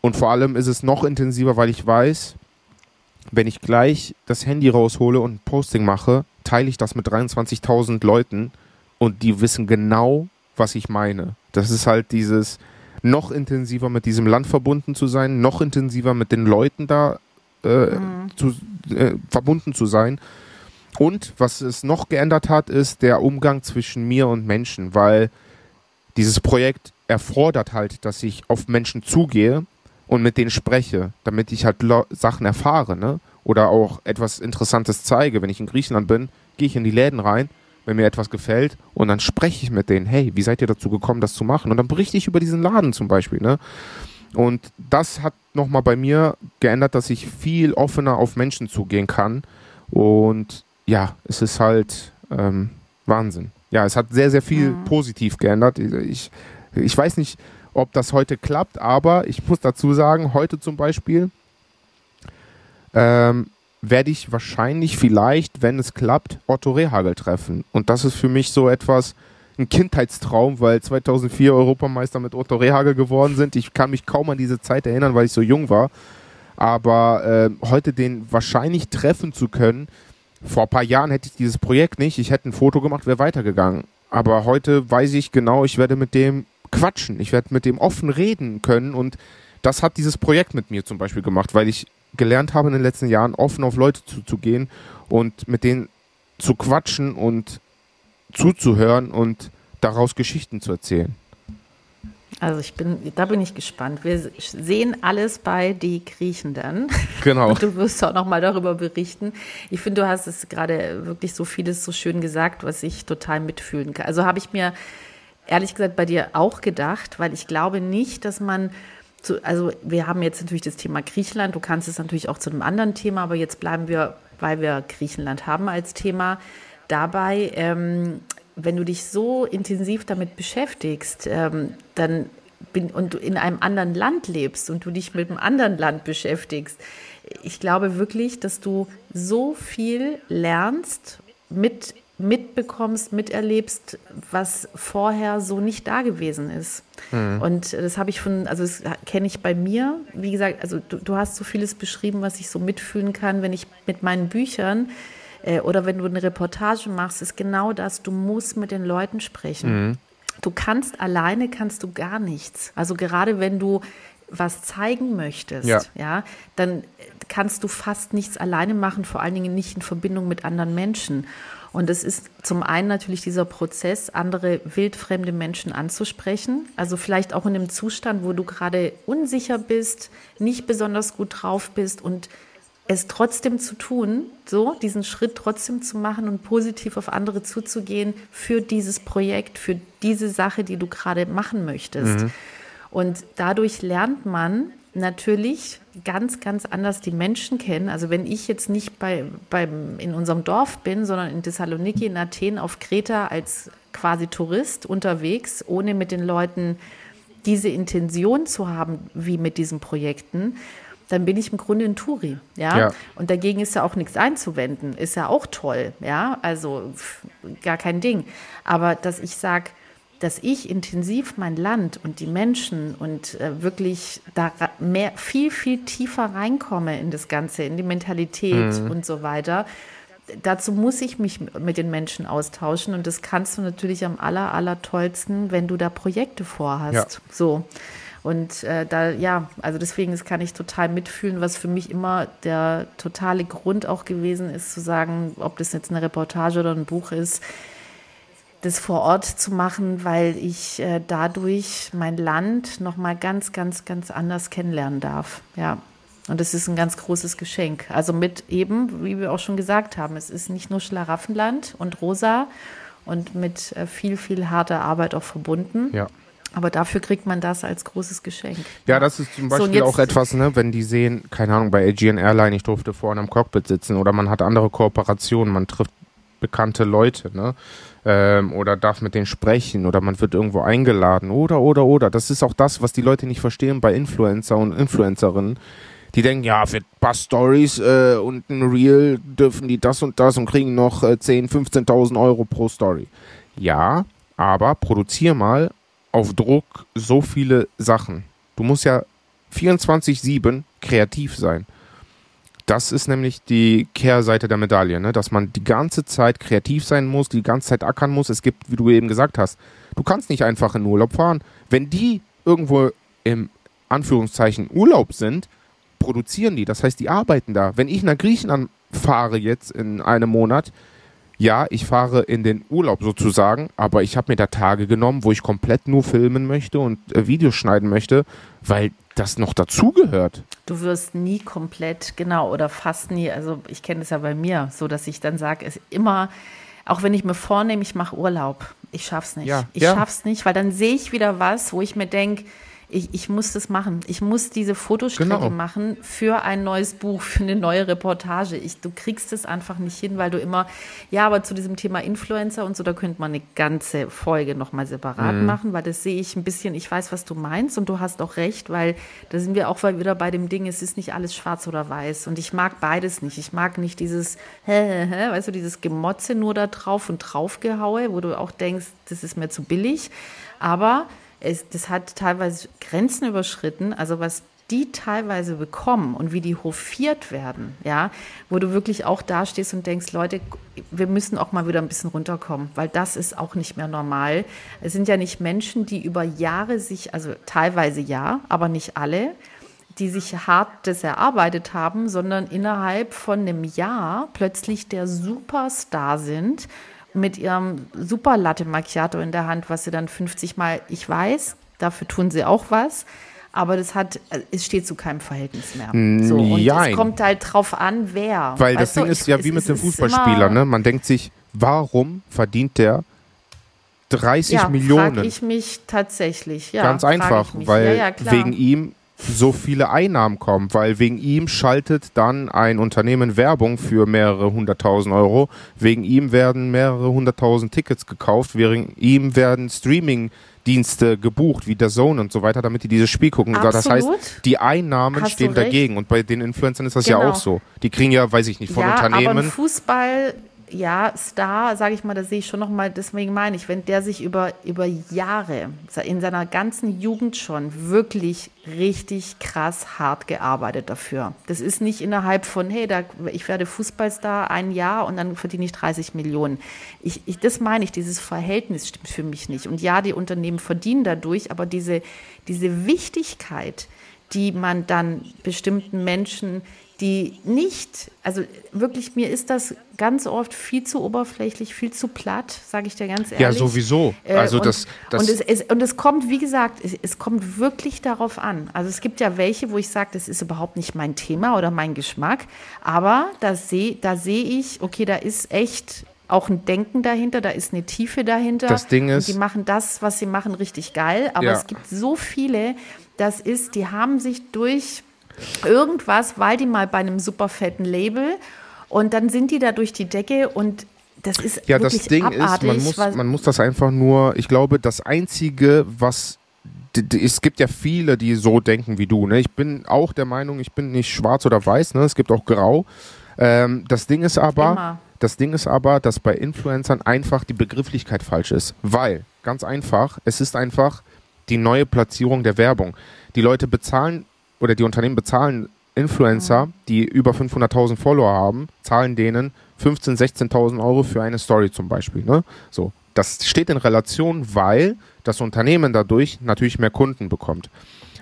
Und vor allem ist es noch intensiver, weil ich weiß, wenn ich gleich das Handy raushole und ein Posting mache, teile ich das mit 23.000 Leuten und die wissen genau, was ich meine. Das ist halt dieses noch intensiver mit diesem Land verbunden zu sein, noch intensiver mit den Leuten da äh, mhm. zu, äh, verbunden zu sein. Und was es noch geändert hat, ist der Umgang zwischen mir und Menschen, weil dieses Projekt erfordert halt, dass ich auf Menschen zugehe und mit denen spreche, damit ich halt Sachen erfahre, ne? Oder auch etwas Interessantes zeige. Wenn ich in Griechenland bin, gehe ich in die Läden rein, wenn mir etwas gefällt, und dann spreche ich mit denen, hey, wie seid ihr dazu gekommen, das zu machen? Und dann berichte ich über diesen Laden zum Beispiel, ne? Und das hat nochmal bei mir geändert, dass ich viel offener auf Menschen zugehen kann. Und ja, es ist halt ähm, Wahnsinn. Ja, es hat sehr, sehr viel mhm. positiv geändert. Ich, ich weiß nicht, ob das heute klappt, aber ich muss dazu sagen, heute zum Beispiel ähm, werde ich wahrscheinlich vielleicht, wenn es klappt, Otto Rehagel treffen. Und das ist für mich so etwas, ein Kindheitstraum, weil 2004 Europameister mit Otto Rehagel geworden sind. Ich kann mich kaum an diese Zeit erinnern, weil ich so jung war. Aber äh, heute den wahrscheinlich treffen zu können, vor ein paar Jahren hätte ich dieses Projekt nicht. Ich hätte ein Foto gemacht, wäre weitergegangen. Aber heute weiß ich genau, ich werde mit dem quatschen. Ich werde mit dem offen reden können und das hat dieses Projekt mit mir zum Beispiel gemacht, weil ich gelernt habe in den letzten Jahren, offen auf Leute zuzugehen und mit denen zu quatschen und zuzuhören und daraus Geschichten zu erzählen. Also ich bin, da bin ich gespannt. Wir sehen alles bei die Griechen dann. Genau. Und du wirst auch noch mal darüber berichten. Ich finde, du hast es gerade wirklich so vieles so schön gesagt, was ich total mitfühlen kann. Also habe ich mir ehrlich gesagt bei dir auch gedacht, weil ich glaube nicht, dass man zu, also wir haben jetzt natürlich das Thema Griechenland, du kannst es natürlich auch zu einem anderen Thema, aber jetzt bleiben wir, weil wir Griechenland haben als Thema, dabei, ähm, wenn du dich so intensiv damit beschäftigst, ähm, dann bin, und du in einem anderen Land lebst und du dich mit einem anderen Land beschäftigst, ich glaube wirklich, dass du so viel lernst mit mitbekommst, miterlebst, was vorher so nicht da gewesen ist. Mhm. Und das habe ich von, also das kenne ich bei mir. Wie gesagt, also du, du, hast so vieles beschrieben, was ich so mitfühlen kann, wenn ich mit meinen Büchern äh, oder wenn du eine Reportage machst, ist genau das, du musst mit den Leuten sprechen. Mhm. Du kannst alleine, kannst du gar nichts. Also gerade wenn du was zeigen möchtest, ja. ja, dann kannst du fast nichts alleine machen, vor allen Dingen nicht in Verbindung mit anderen Menschen. Und es ist zum einen natürlich dieser Prozess, andere wildfremde Menschen anzusprechen. Also vielleicht auch in einem Zustand, wo du gerade unsicher bist, nicht besonders gut drauf bist und es trotzdem zu tun, so diesen Schritt trotzdem zu machen und positiv auf andere zuzugehen für dieses Projekt, für diese Sache, die du gerade machen möchtest. Mhm. Und dadurch lernt man natürlich ganz, ganz anders die Menschen kennen. Also wenn ich jetzt nicht bei, beim, in unserem Dorf bin, sondern in Thessaloniki, in Athen, auf Kreta als quasi Tourist unterwegs, ohne mit den Leuten diese Intention zu haben, wie mit diesen Projekten, dann bin ich im Grunde ein Touri, ja? ja? Und dagegen ist ja auch nichts einzuwenden, ist ja auch toll, ja, also gar kein Ding. Aber dass ich sage, dass ich intensiv mein Land und die Menschen und äh, wirklich da mehr, viel, viel tiefer reinkomme in das Ganze, in die Mentalität mhm. und so weiter. Dazu muss ich mich mit den Menschen austauschen und das kannst du natürlich am aller, aller tollsten, wenn du da Projekte vorhast. Ja. So. Und äh, da, ja, also deswegen das kann ich total mitfühlen, was für mich immer der totale Grund auch gewesen ist, zu sagen, ob das jetzt eine Reportage oder ein Buch ist das vor Ort zu machen, weil ich äh, dadurch mein Land noch mal ganz, ganz, ganz anders kennenlernen darf. Ja. Und das ist ein ganz großes Geschenk. Also mit eben, wie wir auch schon gesagt haben, es ist nicht nur Schlaraffenland und rosa und mit äh, viel, viel harter Arbeit auch verbunden. Ja. Aber dafür kriegt man das als großes Geschenk. Ja, das ist zum Beispiel so, auch etwas, ne, wenn die sehen, keine Ahnung, bei Aegean Airline, ich durfte vorne am Cockpit sitzen oder man hat andere Kooperationen, man trifft bekannte Leute, ne? Ähm, oder darf mit denen sprechen oder man wird irgendwo eingeladen oder oder oder. Das ist auch das, was die Leute nicht verstehen bei Influencer und Influencerinnen. Die denken, ja, für ein paar Stories äh, und ein Reel dürfen die das und das und kriegen noch äh, 10, 15.000 Euro pro Story. Ja, aber produzier mal auf Druck so viele Sachen. Du musst ja 24-7 kreativ sein. Das ist nämlich die Kehrseite der Medaille, ne? dass man die ganze Zeit kreativ sein muss, die ganze Zeit ackern muss. Es gibt, wie du eben gesagt hast, du kannst nicht einfach in Urlaub fahren. Wenn die irgendwo im Anführungszeichen Urlaub sind, produzieren die. Das heißt, die arbeiten da. Wenn ich nach Griechenland fahre jetzt in einem Monat, ja, ich fahre in den Urlaub sozusagen, aber ich habe mir da Tage genommen, wo ich komplett nur filmen möchte und äh, Videos schneiden möchte, weil das noch dazugehört. Du wirst nie komplett, genau, oder fast nie, also ich kenne es ja bei mir, so dass ich dann sage, es immer, auch wenn ich mir vornehme, ich mache Urlaub, ich schaff's nicht. Ja, ich ja. schaff's nicht, weil dann sehe ich wieder was, wo ich mir denke, ich, ich muss das machen. Ich muss diese Fotostrecke Genau. machen für ein neues Buch, für eine neue Reportage. Ich, du kriegst es einfach nicht hin, weil du immer, ja, aber zu diesem Thema Influencer und so, da könnte man eine ganze Folge nochmal separat Mhm. machen, weil das sehe ich ein bisschen, ich weiß, was du meinst und du hast auch recht, weil da sind wir auch wieder bei dem Ding, es ist nicht alles schwarz oder weiß und ich mag beides nicht. Ich mag nicht dieses, [LAUGHS] hä, hä, hä, weißt du, dieses Gemotze nur da drauf und draufgehaue, wo du auch denkst, das ist mir zu billig. Aber es, das hat teilweise Grenzen überschritten, also was die teilweise bekommen und wie die hofiert werden, ja, wo du wirklich auch dastehst und denkst, Leute, wir müssen auch mal wieder ein bisschen runterkommen, weil das ist auch nicht mehr normal. Es sind ja nicht Menschen, die über Jahre sich, also teilweise ja, aber nicht alle, die sich hart das erarbeitet haben, sondern innerhalb von einem Jahr plötzlich der Superstar sind mit ihrem super Latte Macchiato in der Hand, was sie dann 50 Mal, ich weiß, dafür tun sie auch was, aber das hat, es steht zu keinem Verhältnis mehr. So, und jein. es kommt halt drauf an, wer. Weil das Weißt du, Ding ist ich- ja es- wie mit es dem ist Fußballspieler, ne? Man denkt sich, warum verdient der 30 ja, Millionen? Frag ich mich tatsächlich. Ja, Ganz einfach, ich weil ja, ja, wegen ihm so viele Einnahmen kommen, weil wegen ihm schaltet dann ein Unternehmen Werbung für mehrere hunderttausend Euro, wegen ihm werden mehrere hunderttausend Tickets gekauft, wegen ihm werden Streaming-Dienste gebucht, wie der Zone und so weiter, damit die dieses Spiel gucken. Das heißt, Absolut. die Einnahmen Hast stehen dagegen und bei den Influencern ist das ja Genau. auch so. Die kriegen ja, weiß ich nicht, von ja, aber Unternehmen Fußball, ja, Star, sage ich mal, da sehe ich schon noch mal, deswegen meine ich, wenn der sich über, über Jahre, in seiner ganzen Jugend schon wirklich richtig krass hart gearbeitet dafür. Das ist nicht innerhalb von, hey, da, ich werde Fußballstar ein Jahr und dann verdiene ich 30 Millionen. Ich, ich, das meine ich, dieses Verhältnis stimmt für mich nicht. Und ja, die Unternehmen verdienen dadurch, aber diese, diese Wichtigkeit, die man dann bestimmten Menschen, die nicht, also wirklich, mir ist das ganz oft viel zu oberflächlich, viel zu platt, sage ich dir ganz ehrlich. Ja, sowieso. Äh, Also und, das- das- und, es, es, und es kommt, wie gesagt, es, es kommt wirklich darauf an. Also es gibt ja welche, wo ich sage, das ist überhaupt nicht mein Thema oder mein Geschmack, aber da sehe da seh ich, okay, da ist echt auch ein Denken dahinter, da ist eine Tiefe dahinter. Das Ding ist- und die machen das, was sie machen, richtig geil. Aber Ja. es gibt so viele, das ist, die haben sich durch irgendwas, weil die mal bei einem super fetten Label und dann sind die da durch die Decke und das ist Ja, das Ding abartig. ist, man muss, man muss das einfach nur, ich glaube, das Einzige, was es gibt ja viele, die so denken wie du. Ne? Ich bin auch der Meinung, ich bin nicht schwarz oder weiß. Ne? Es gibt auch Grau. Ähm, das Ding ist aber, Immer. das Ding ist aber, dass bei Influencern einfach die Begrifflichkeit falsch ist, weil ganz einfach, es ist einfach die neue Platzierung der Werbung. Die Leute bezahlen oder die Unternehmen bezahlen Influencer, die über 500.000 Follower haben, zahlen denen 15.000, 16.000 Euro für eine Story zum Beispiel. Ne? So, das steht in Relation, weil das Unternehmen dadurch natürlich mehr Kunden bekommt.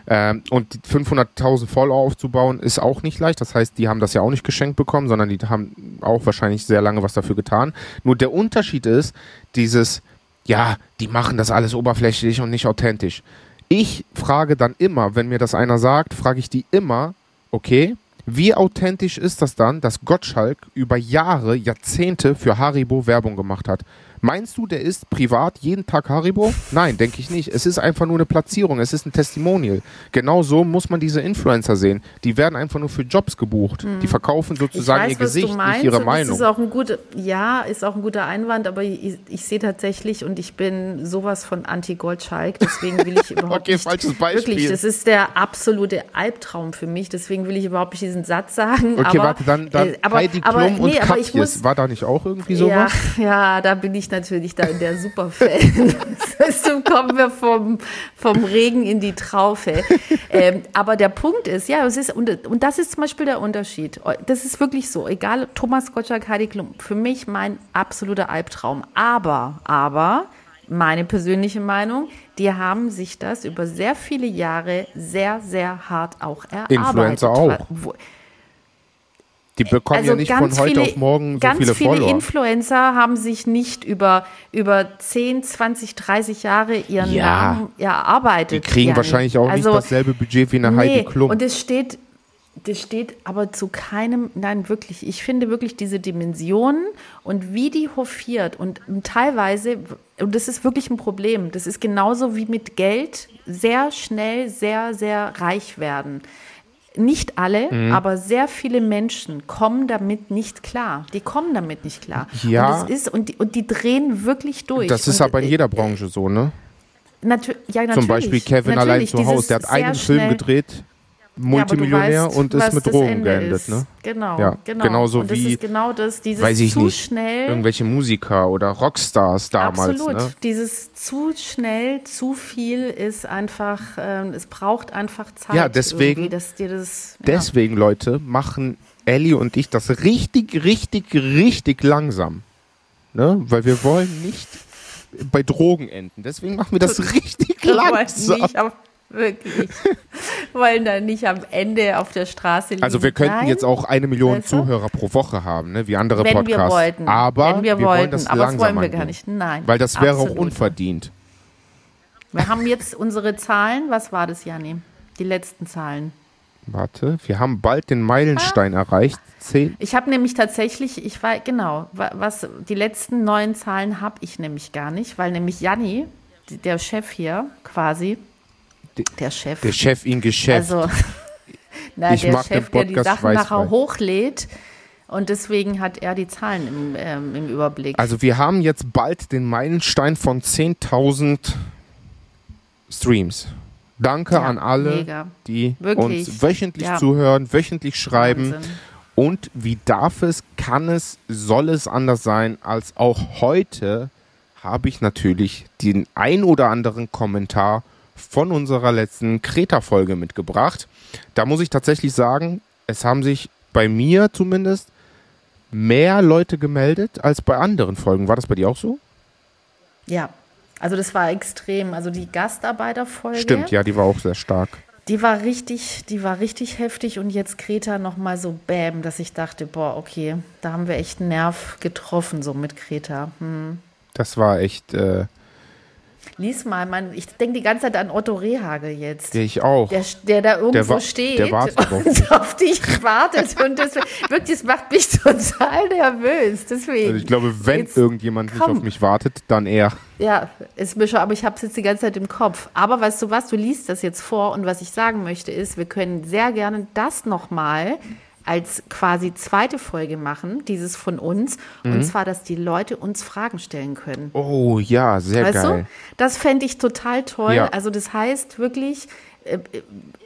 Ähm, und die 500.000 Follower aufzubauen ist auch nicht leicht. Das heißt, die haben das ja auch nicht geschenkt bekommen, sondern die haben auch wahrscheinlich sehr lange was dafür getan. Nur der Unterschied ist, dieses ja, die machen das alles oberflächlich und nicht authentisch. Ich frage dann immer, wenn mir das einer sagt, frage ich die immer, okay, wie authentisch ist das dann, dass Gottschalk über Jahre, Jahrzehnte für Haribo Werbung gemacht hat? Meinst du, der isst privat jeden Tag Haribo? Nein, denke ich nicht. Es ist einfach nur eine Platzierung, es ist ein Testimonial. Genau so muss man diese Influencer sehen. Die werden einfach nur für Jobs gebucht. Mhm. Die verkaufen sozusagen weiß, ihr Gesicht, nicht ihre Meinung. Ist auch ein guter, ja, ist auch ein guter Einwand, aber ich, ich sehe tatsächlich und ich bin sowas von Anti-Goldschalk, deswegen will ich [LAUGHS] überhaupt okay, nicht. falsches Beispiel. Wirklich, das ist der absolute Albtraum für mich, deswegen will ich überhaupt nicht diesen Satz sagen. Okay, aber, warte, dann, dann äh, aber, Heidi Klum aber, nee, und Katjes, war da nicht auch irgendwie sowas? Ja, [LAUGHS] ja, da bin ich natürlich da in der Superfan. [LAUGHS] so kommen wir vom, vom Regen in die Traufe. Ähm, aber der Punkt ist, ja, es ist, und, und das ist zum Beispiel der Unterschied. Das ist wirklich so. Egal, Thomas Gottschalk, Heidi Klum, für mich mein absoluter Albtraum. Aber, aber, meine persönliche Meinung, die haben sich das über sehr viele Jahre sehr, sehr hart auch erarbeitet. Influencer auch. Die bekommen also ja nicht von heute viele, auf morgen so ganz viele, viele Follower. Influencer haben sich nicht über, über 10, 20, 30 Jahre ihren ja. Namen erarbeitet. Die kriegen Jan. wahrscheinlich auch also, nicht dasselbe Budget wie eine nee, Heidi Klum. Und es steht, das steht aber zu keinem, nein, wirklich, ich finde wirklich diese Dimensionen und wie die hofiert und teilweise, und das ist wirklich ein Problem, das ist genauso wie mit Geld sehr schnell sehr, sehr reich werden nicht alle, mhm. aber sehr viele Menschen kommen damit nicht klar. Die kommen damit nicht klar. Ja. Und, ist, und, die, und die drehen wirklich durch. Das ist und, aber in jeder Branche so, ne? Natu ja, natürlich. Zum Beispiel Kevin allein zu Hause. Der hat einen Film gedreht, Multimillionär ja, weißt, und ist mit Drogen geendet, ne? Genau, ja, genau. Genauso und das wie, ist genau das, dieses weiß ich zu nicht, schnell. Irgendwelche Musiker oder Rockstars damals, Absolut. Ne? Dieses zu schnell, zu viel ist einfach, äh, es braucht einfach Zeit. Ja, deswegen, dass dir das, ja. deswegen, Leute, machen Ellie und ich das richtig, richtig, richtig langsam. Ne? Weil wir wollen nicht bei Drogen enden. Deswegen machen wir das richtig langsam. Nicht auf Wirklich. [LAUGHS] Wollen dann nicht am Ende auf der Straße liegen. Also wir könnten Nein. jetzt auch eine Million du? Zuhörer pro Woche haben, ne? wie andere Wenn Podcasts. Wir wollten. Aber Wenn wir, wir wollten. wollen das Aber das wollen wir angehen. gar nicht. Nein. Weil das wäre Absolut. auch unverdient. Wir haben jetzt unsere Zahlen. Was war das, Janni? Die letzten Zahlen. Warte, wir haben bald den Meilenstein ah. erreicht. Zehn. Ich habe nämlich tatsächlich, ich war genau, was die letzten neun Zahlen habe ich nämlich gar nicht, weil nämlich Janni, der Chef hier quasi, der Chef. Der Chef ihn geschäft. Also, [LAUGHS] na, ich der Chef, der die Sachen nachher hochlädt. Und deswegen hat er die Zahlen im, ähm, im Überblick. Also wir haben jetzt bald den Meilenstein von 10.000 Streams. Danke ja, an alle, mega. die Wirklich. uns wöchentlich ja. zuhören, wöchentlich schreiben. Wahnsinn. Und wie darf es, kann es, soll es anders sein, als auch heute habe ich natürlich den ein oder anderen Kommentar von unserer letzten Kreta-Folge mitgebracht. Da muss ich tatsächlich sagen, es haben sich bei mir zumindest mehr Leute gemeldet als bei anderen Folgen. War das bei dir auch so? Ja, also das war extrem. Also die Gastarbeiterfolge. Stimmt, ja, die war auch sehr stark. Die war richtig, die war richtig heftig und jetzt Kreta nochmal so bäm, dass ich dachte, boah, okay, da haben wir echt einen Nerv getroffen, so mit Kreta. Hm. Das war echt, äh, Lies mal, man, ich denke die ganze Zeit an Otto Rehagel jetzt. Ich auch. Der, der da irgendwo der steht der [LAUGHS] und auf dich wartet. und das, [LAUGHS] wirklich, das macht mich total nervös. Deswegen. Also ich glaube, wenn jetzt, irgendjemand komm. nicht auf mich wartet, dann er. Ja, ist mir schon, aber ich habe es jetzt die ganze Zeit im Kopf. Aber weißt du was, du liest das jetzt vor und was ich sagen möchte ist, wir können sehr gerne das nochmal als quasi zweite Folge machen, dieses von uns. Mhm. Und zwar, dass die Leute uns Fragen stellen können. Oh ja, sehr weißt geil. Du? Das fände ich total toll. Ja. Also das heißt wirklich, äh,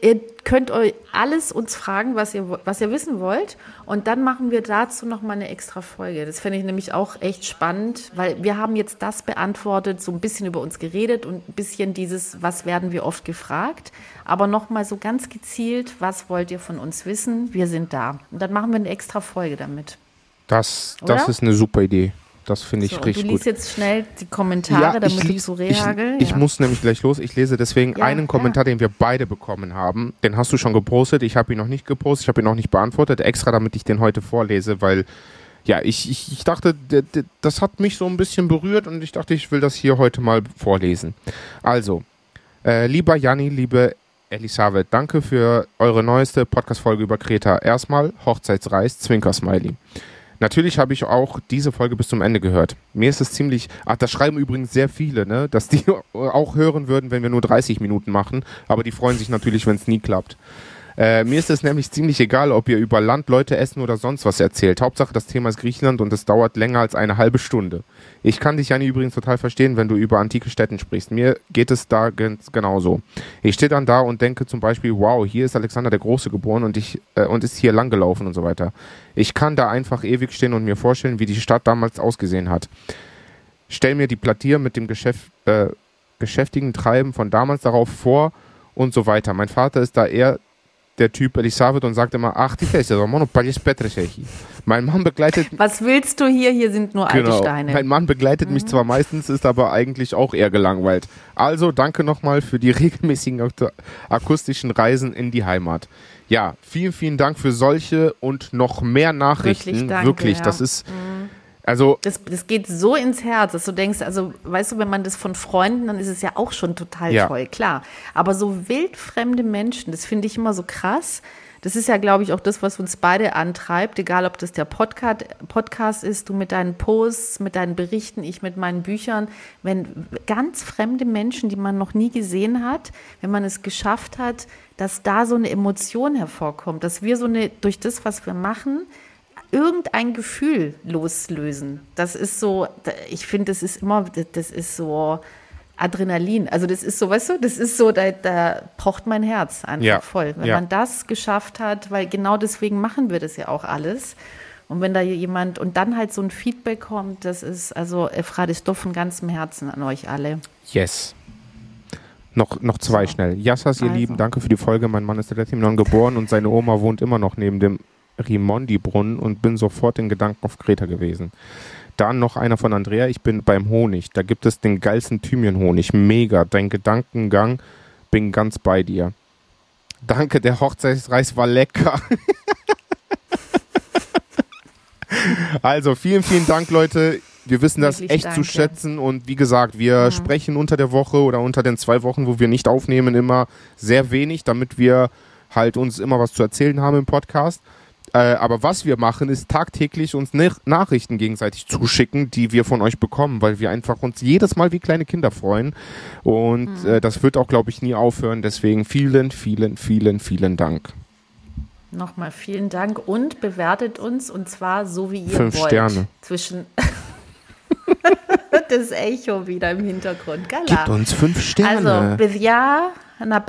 ihr könnt euch alles uns fragen, was ihr, was ihr wissen wollt. Und dann machen wir dazu nochmal eine extra Folge. Das fände ich nämlich auch echt spannend, weil wir haben jetzt das beantwortet, so ein bisschen über uns geredet und ein bisschen dieses, was werden wir oft gefragt. Aber nochmal so ganz gezielt, was wollt ihr von uns wissen? Wir sind da. Und dann machen wir eine extra Folge damit. Das, das ist eine super Idee. Das finde ich so, richtig gut. Du liest jetzt schnell die Kommentare, ja, damit lies, du so rehageln. Ich, ich muss nämlich gleich los. Ich lese deswegen ja, einen Kommentar, den wir beide bekommen haben. Den hast du schon gepostet. Ich habe ihn noch nicht gepostet. Ich habe ihn noch nicht beantwortet. Extra, damit ich den heute vorlese, weil ja, ich, ich, ich dachte, das hat mich so ein bisschen berührt und ich dachte, ich will das hier heute mal vorlesen. Also, äh, lieber Janni, liebe Elisabeth, danke für eure neueste Podcast-Folge über Kreta. Erstmal Hochzeitsreis, Zwinker-Smiley. Natürlich habe ich auch diese Folge bis zum Ende gehört. Mir ist es ziemlich, ach, das schreiben übrigens sehr viele, ne, dass die [LAUGHS] auch hören würden, wenn wir nur 30 Minuten machen, aber die freuen sich natürlich, wenn es nie klappt. Äh, mir ist es nämlich ziemlich egal, ob ihr über Land, Leute, Essen oder sonst was erzählt. Hauptsache, das Thema ist Griechenland und es dauert länger als eine halbe Stunde. Ich kann dich, Janni, übrigens total verstehen, wenn du über antike Städten sprichst. Mir geht es da ganz genauso. Ich stehe dann da und denke zum Beispiel, wow, hier ist Alexander der Große geboren und, ich, äh, und ist hier langgelaufen und so weiter. Ich kann da einfach ewig stehen und mir vorstellen, wie die Stadt damals ausgesehen hat. Stell mir die Platier mit dem Geschäft, äh, geschäftigen Treiben von damals darauf vor und so weiter. Mein Vater ist da eher der Typ Elisabeth und sagt immer, ach, die Feste, Romano Palles Petresechi. Mein Mann begleitet... Was willst du hier? Hier sind nur genau, alte Steine. Mein Mann begleitet mhm. mich zwar meistens, ist aber eigentlich auch eher gelangweilt. Also danke nochmal für die [LAUGHS] regelmäßigen akustischen Reisen in die Heimat. Ja, vielen, vielen Dank für solche und noch mehr Nachrichten. Wirklich, danke, Wirklich das ja. ist... Mhm also das, das geht so ins Herz, dass du denkst, also weißt du, wenn man das von Freunden, dann ist es ja auch schon total ja. toll, klar. Aber so wildfremde Menschen, das finde ich immer so krass. Das ist ja, glaube ich, auch das, was uns beide antreibt, egal ob das der Podcast, Podcast ist, du mit deinen Posts, mit deinen Berichten, ich mit meinen Büchern. Wenn ganz fremde Menschen, die man noch nie gesehen hat, wenn man es geschafft hat, dass da so eine Emotion hervorkommt, dass wir so eine, durch das, was wir machen, irgendein Gefühl loslösen. Das ist so, ich finde, das ist immer, das ist so Adrenalin. Also das ist so, weißt du, das ist so, da, da pocht mein Herz einfach ja. voll. Wenn ja. man das geschafft hat, weil genau deswegen machen wir das ja auch alles. Und wenn da jemand und dann halt so ein Feedback kommt, das ist also Efradistoff von ganzem Herzen an euch alle. Yes. Noch, noch zwei so. schnell. Yassas, ihr also. Lieben, danke für die Folge. Mein Mann ist der letzte geboren und seine Oma wohnt immer noch neben dem Rimondi-Brunnen und bin sofort in Gedanken auf Kreta gewesen. Dann noch einer von Andrea, ich bin beim Honig. Da gibt es den geilsten Thymian-Honig. Mega. Dein Gedankengang, bin ganz bei dir. Danke, der Hochzeitsreis war lecker. [LAUGHS] also, vielen, vielen Dank, Leute. Wir wissen das Wirklich echt danke. zu schätzen und wie gesagt, wir mhm. sprechen unter der Woche oder unter den zwei Wochen, wo wir nicht aufnehmen, immer sehr wenig, damit wir halt uns immer was zu erzählen haben im Podcast. Äh, aber was wir machen, ist tagtäglich uns Nachrichten gegenseitig zuschicken, die wir von euch bekommen, weil wir einfach uns jedes Mal wie kleine Kinder freuen. Und mhm. äh, das wird auch, glaube ich, nie aufhören. Deswegen vielen, vielen, vielen, vielen Dank. Nochmal vielen Dank und bewertet uns und zwar so wie ihr Fünf wollt. Sterne. Zwischen [LAUGHS] das Echo wieder im Hintergrund. Gala. Gibt uns fünf Sterne. Also, ja, na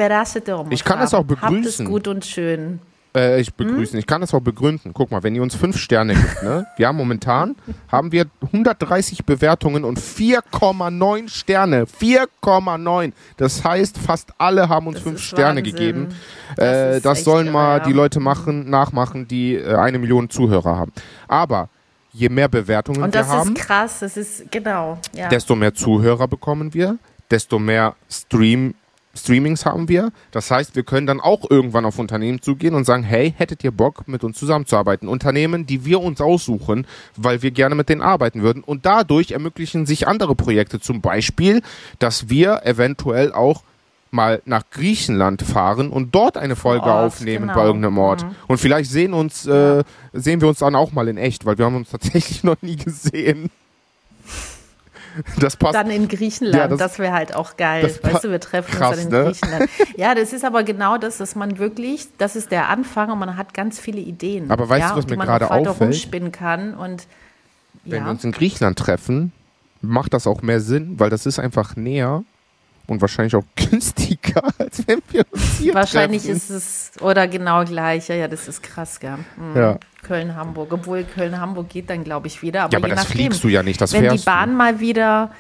Ich kann das auch begrüßen. Habt es gut und schön. Äh, ich begrüßen. Hm? Ich kann das auch begründen. Guck mal, wenn ihr uns fünf Sterne gibt, ne? [LAUGHS] Wir haben momentan haben wir 130 Bewertungen und 4,9 Sterne. 4,9. Das heißt, fast alle haben uns das fünf Sterne Wahnsinn. gegeben. Das, äh, das sollen mal die Leute machen, nachmachen, die äh, eine Million Zuhörer haben. Aber je mehr Bewertungen wir haben, Und das ist krass. Das ist genau. Ja. Desto mehr Zuhörer bekommen wir, desto mehr Stream Streamings haben wir. Das heißt, wir können dann auch irgendwann auf Unternehmen zugehen und sagen, hey, hättet ihr Bock, mit uns zusammenzuarbeiten? Unternehmen, die wir uns aussuchen, weil wir gerne mit denen arbeiten würden. Und dadurch ermöglichen sich andere Projekte. Zum Beispiel, dass wir eventuell auch mal nach Griechenland fahren und dort eine Folge Ort, aufnehmen genau. bei irgendeinem Ort. Mhm. Und vielleicht sehen uns, äh, sehen wir uns dann auch mal in echt, weil wir haben uns tatsächlich [LAUGHS] noch nie gesehen. Das passt. Dann in Griechenland, ja, das, das wäre halt auch geil. Weißt du, wir treffen krass, uns dann in ne? Griechenland. [LAUGHS] Ja, das ist aber genau das, dass man wirklich, das ist der Anfang und man hat ganz viele Ideen. Aber weißt ja, du, was mir gerade auffällt? rumspinnen kann und wenn ja. wir uns in Griechenland treffen, macht das auch mehr Sinn, weil das ist einfach näher und wahrscheinlich auch [LAUGHS] günstiger, als wenn wir uns hier Wahrscheinlich treffen. ist es, oder genau gleich, ja, ja, das ist krass, gell? Mhm. Ja. Köln-Hamburg, obwohl Köln-Hamburg geht dann, glaube ich, wieder. Aber, ja, aber das nachdem, fliegst du ja nicht, das Wenn die Bahn du. mal wieder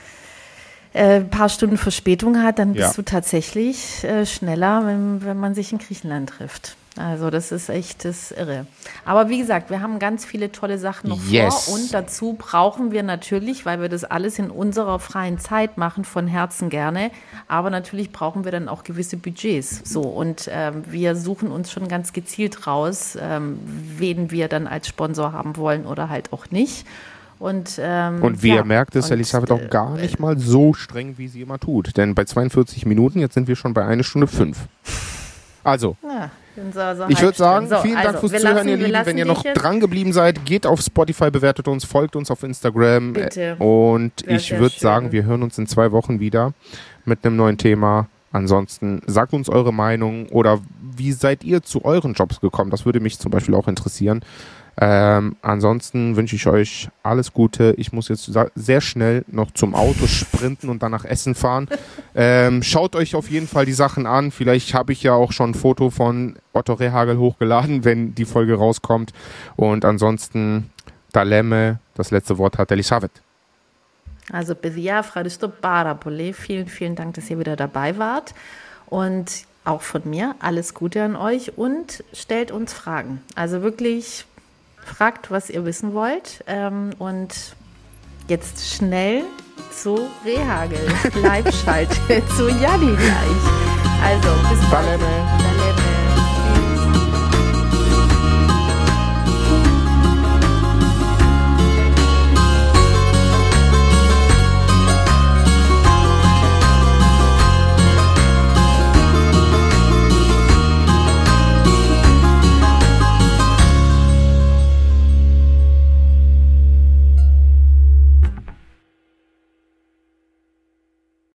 äh, ein paar Stunden Verspätung hat, dann bist ja. du tatsächlich äh, schneller, wenn, wenn man sich in Griechenland trifft. Also das ist echt das irre. Aber wie gesagt, wir haben ganz viele tolle Sachen noch yes. vor und dazu brauchen wir natürlich, weil wir das alles in unserer freien Zeit machen, von Herzen gerne, aber natürlich brauchen wir dann auch gewisse Budgets. So und ähm, wir suchen uns schon ganz gezielt raus, ähm, wen wir dann als Sponsor haben wollen oder halt auch nicht. Und, ähm, und wie ja, ihr merkt, ist und, Elisabeth auch äh, gar nicht mal so streng, wie sie immer tut. Denn bei 42 Minuten, jetzt sind wir schon bei einer Stunde fünf. Also, Ja, so, so ich würde sagen. So, vielen Dank also, fürs Zuhören, lassen- ihr Lieben. Wenn ihr noch dran geblieben seid, geht auf Spotify, bewertet uns, folgt uns auf Instagram. Bitte. Und Wär ich sehr würde sagen, wir hören uns in zwei Wochen wieder mit einem neuen Thema. Ansonsten sagt uns eure Meinung oder wie seid ihr zu euren Jobs gekommen? Das würde mich zum Beispiel auch interessieren. Ähm, ansonsten wünsche ich euch alles Gute. Ich muss jetzt sehr schnell noch zum Auto sprinten und danach Essen fahren. [LAUGHS] Ähm, schaut euch auf jeden Fall die Sachen an. Vielleicht habe ich ja auch schon ein Foto von Otto Rehagel hochgeladen, wenn die Folge rauskommt. Und ansonsten Dalemme, das letzte Wort hat Elisabeth. Also Besia Fradisto Barapole, vielen, vielen Dank, dass ihr wieder dabei wart. Und auch von mir alles Gute an euch und stellt uns Fragen. Also wirklich fragt, was ihr wissen wollt. Ähm, und jetzt schnell zu Rehagel. [LAUGHS] Live-Schalte zu Janni gleich. Also bis bald. Dalemme. Dalemme.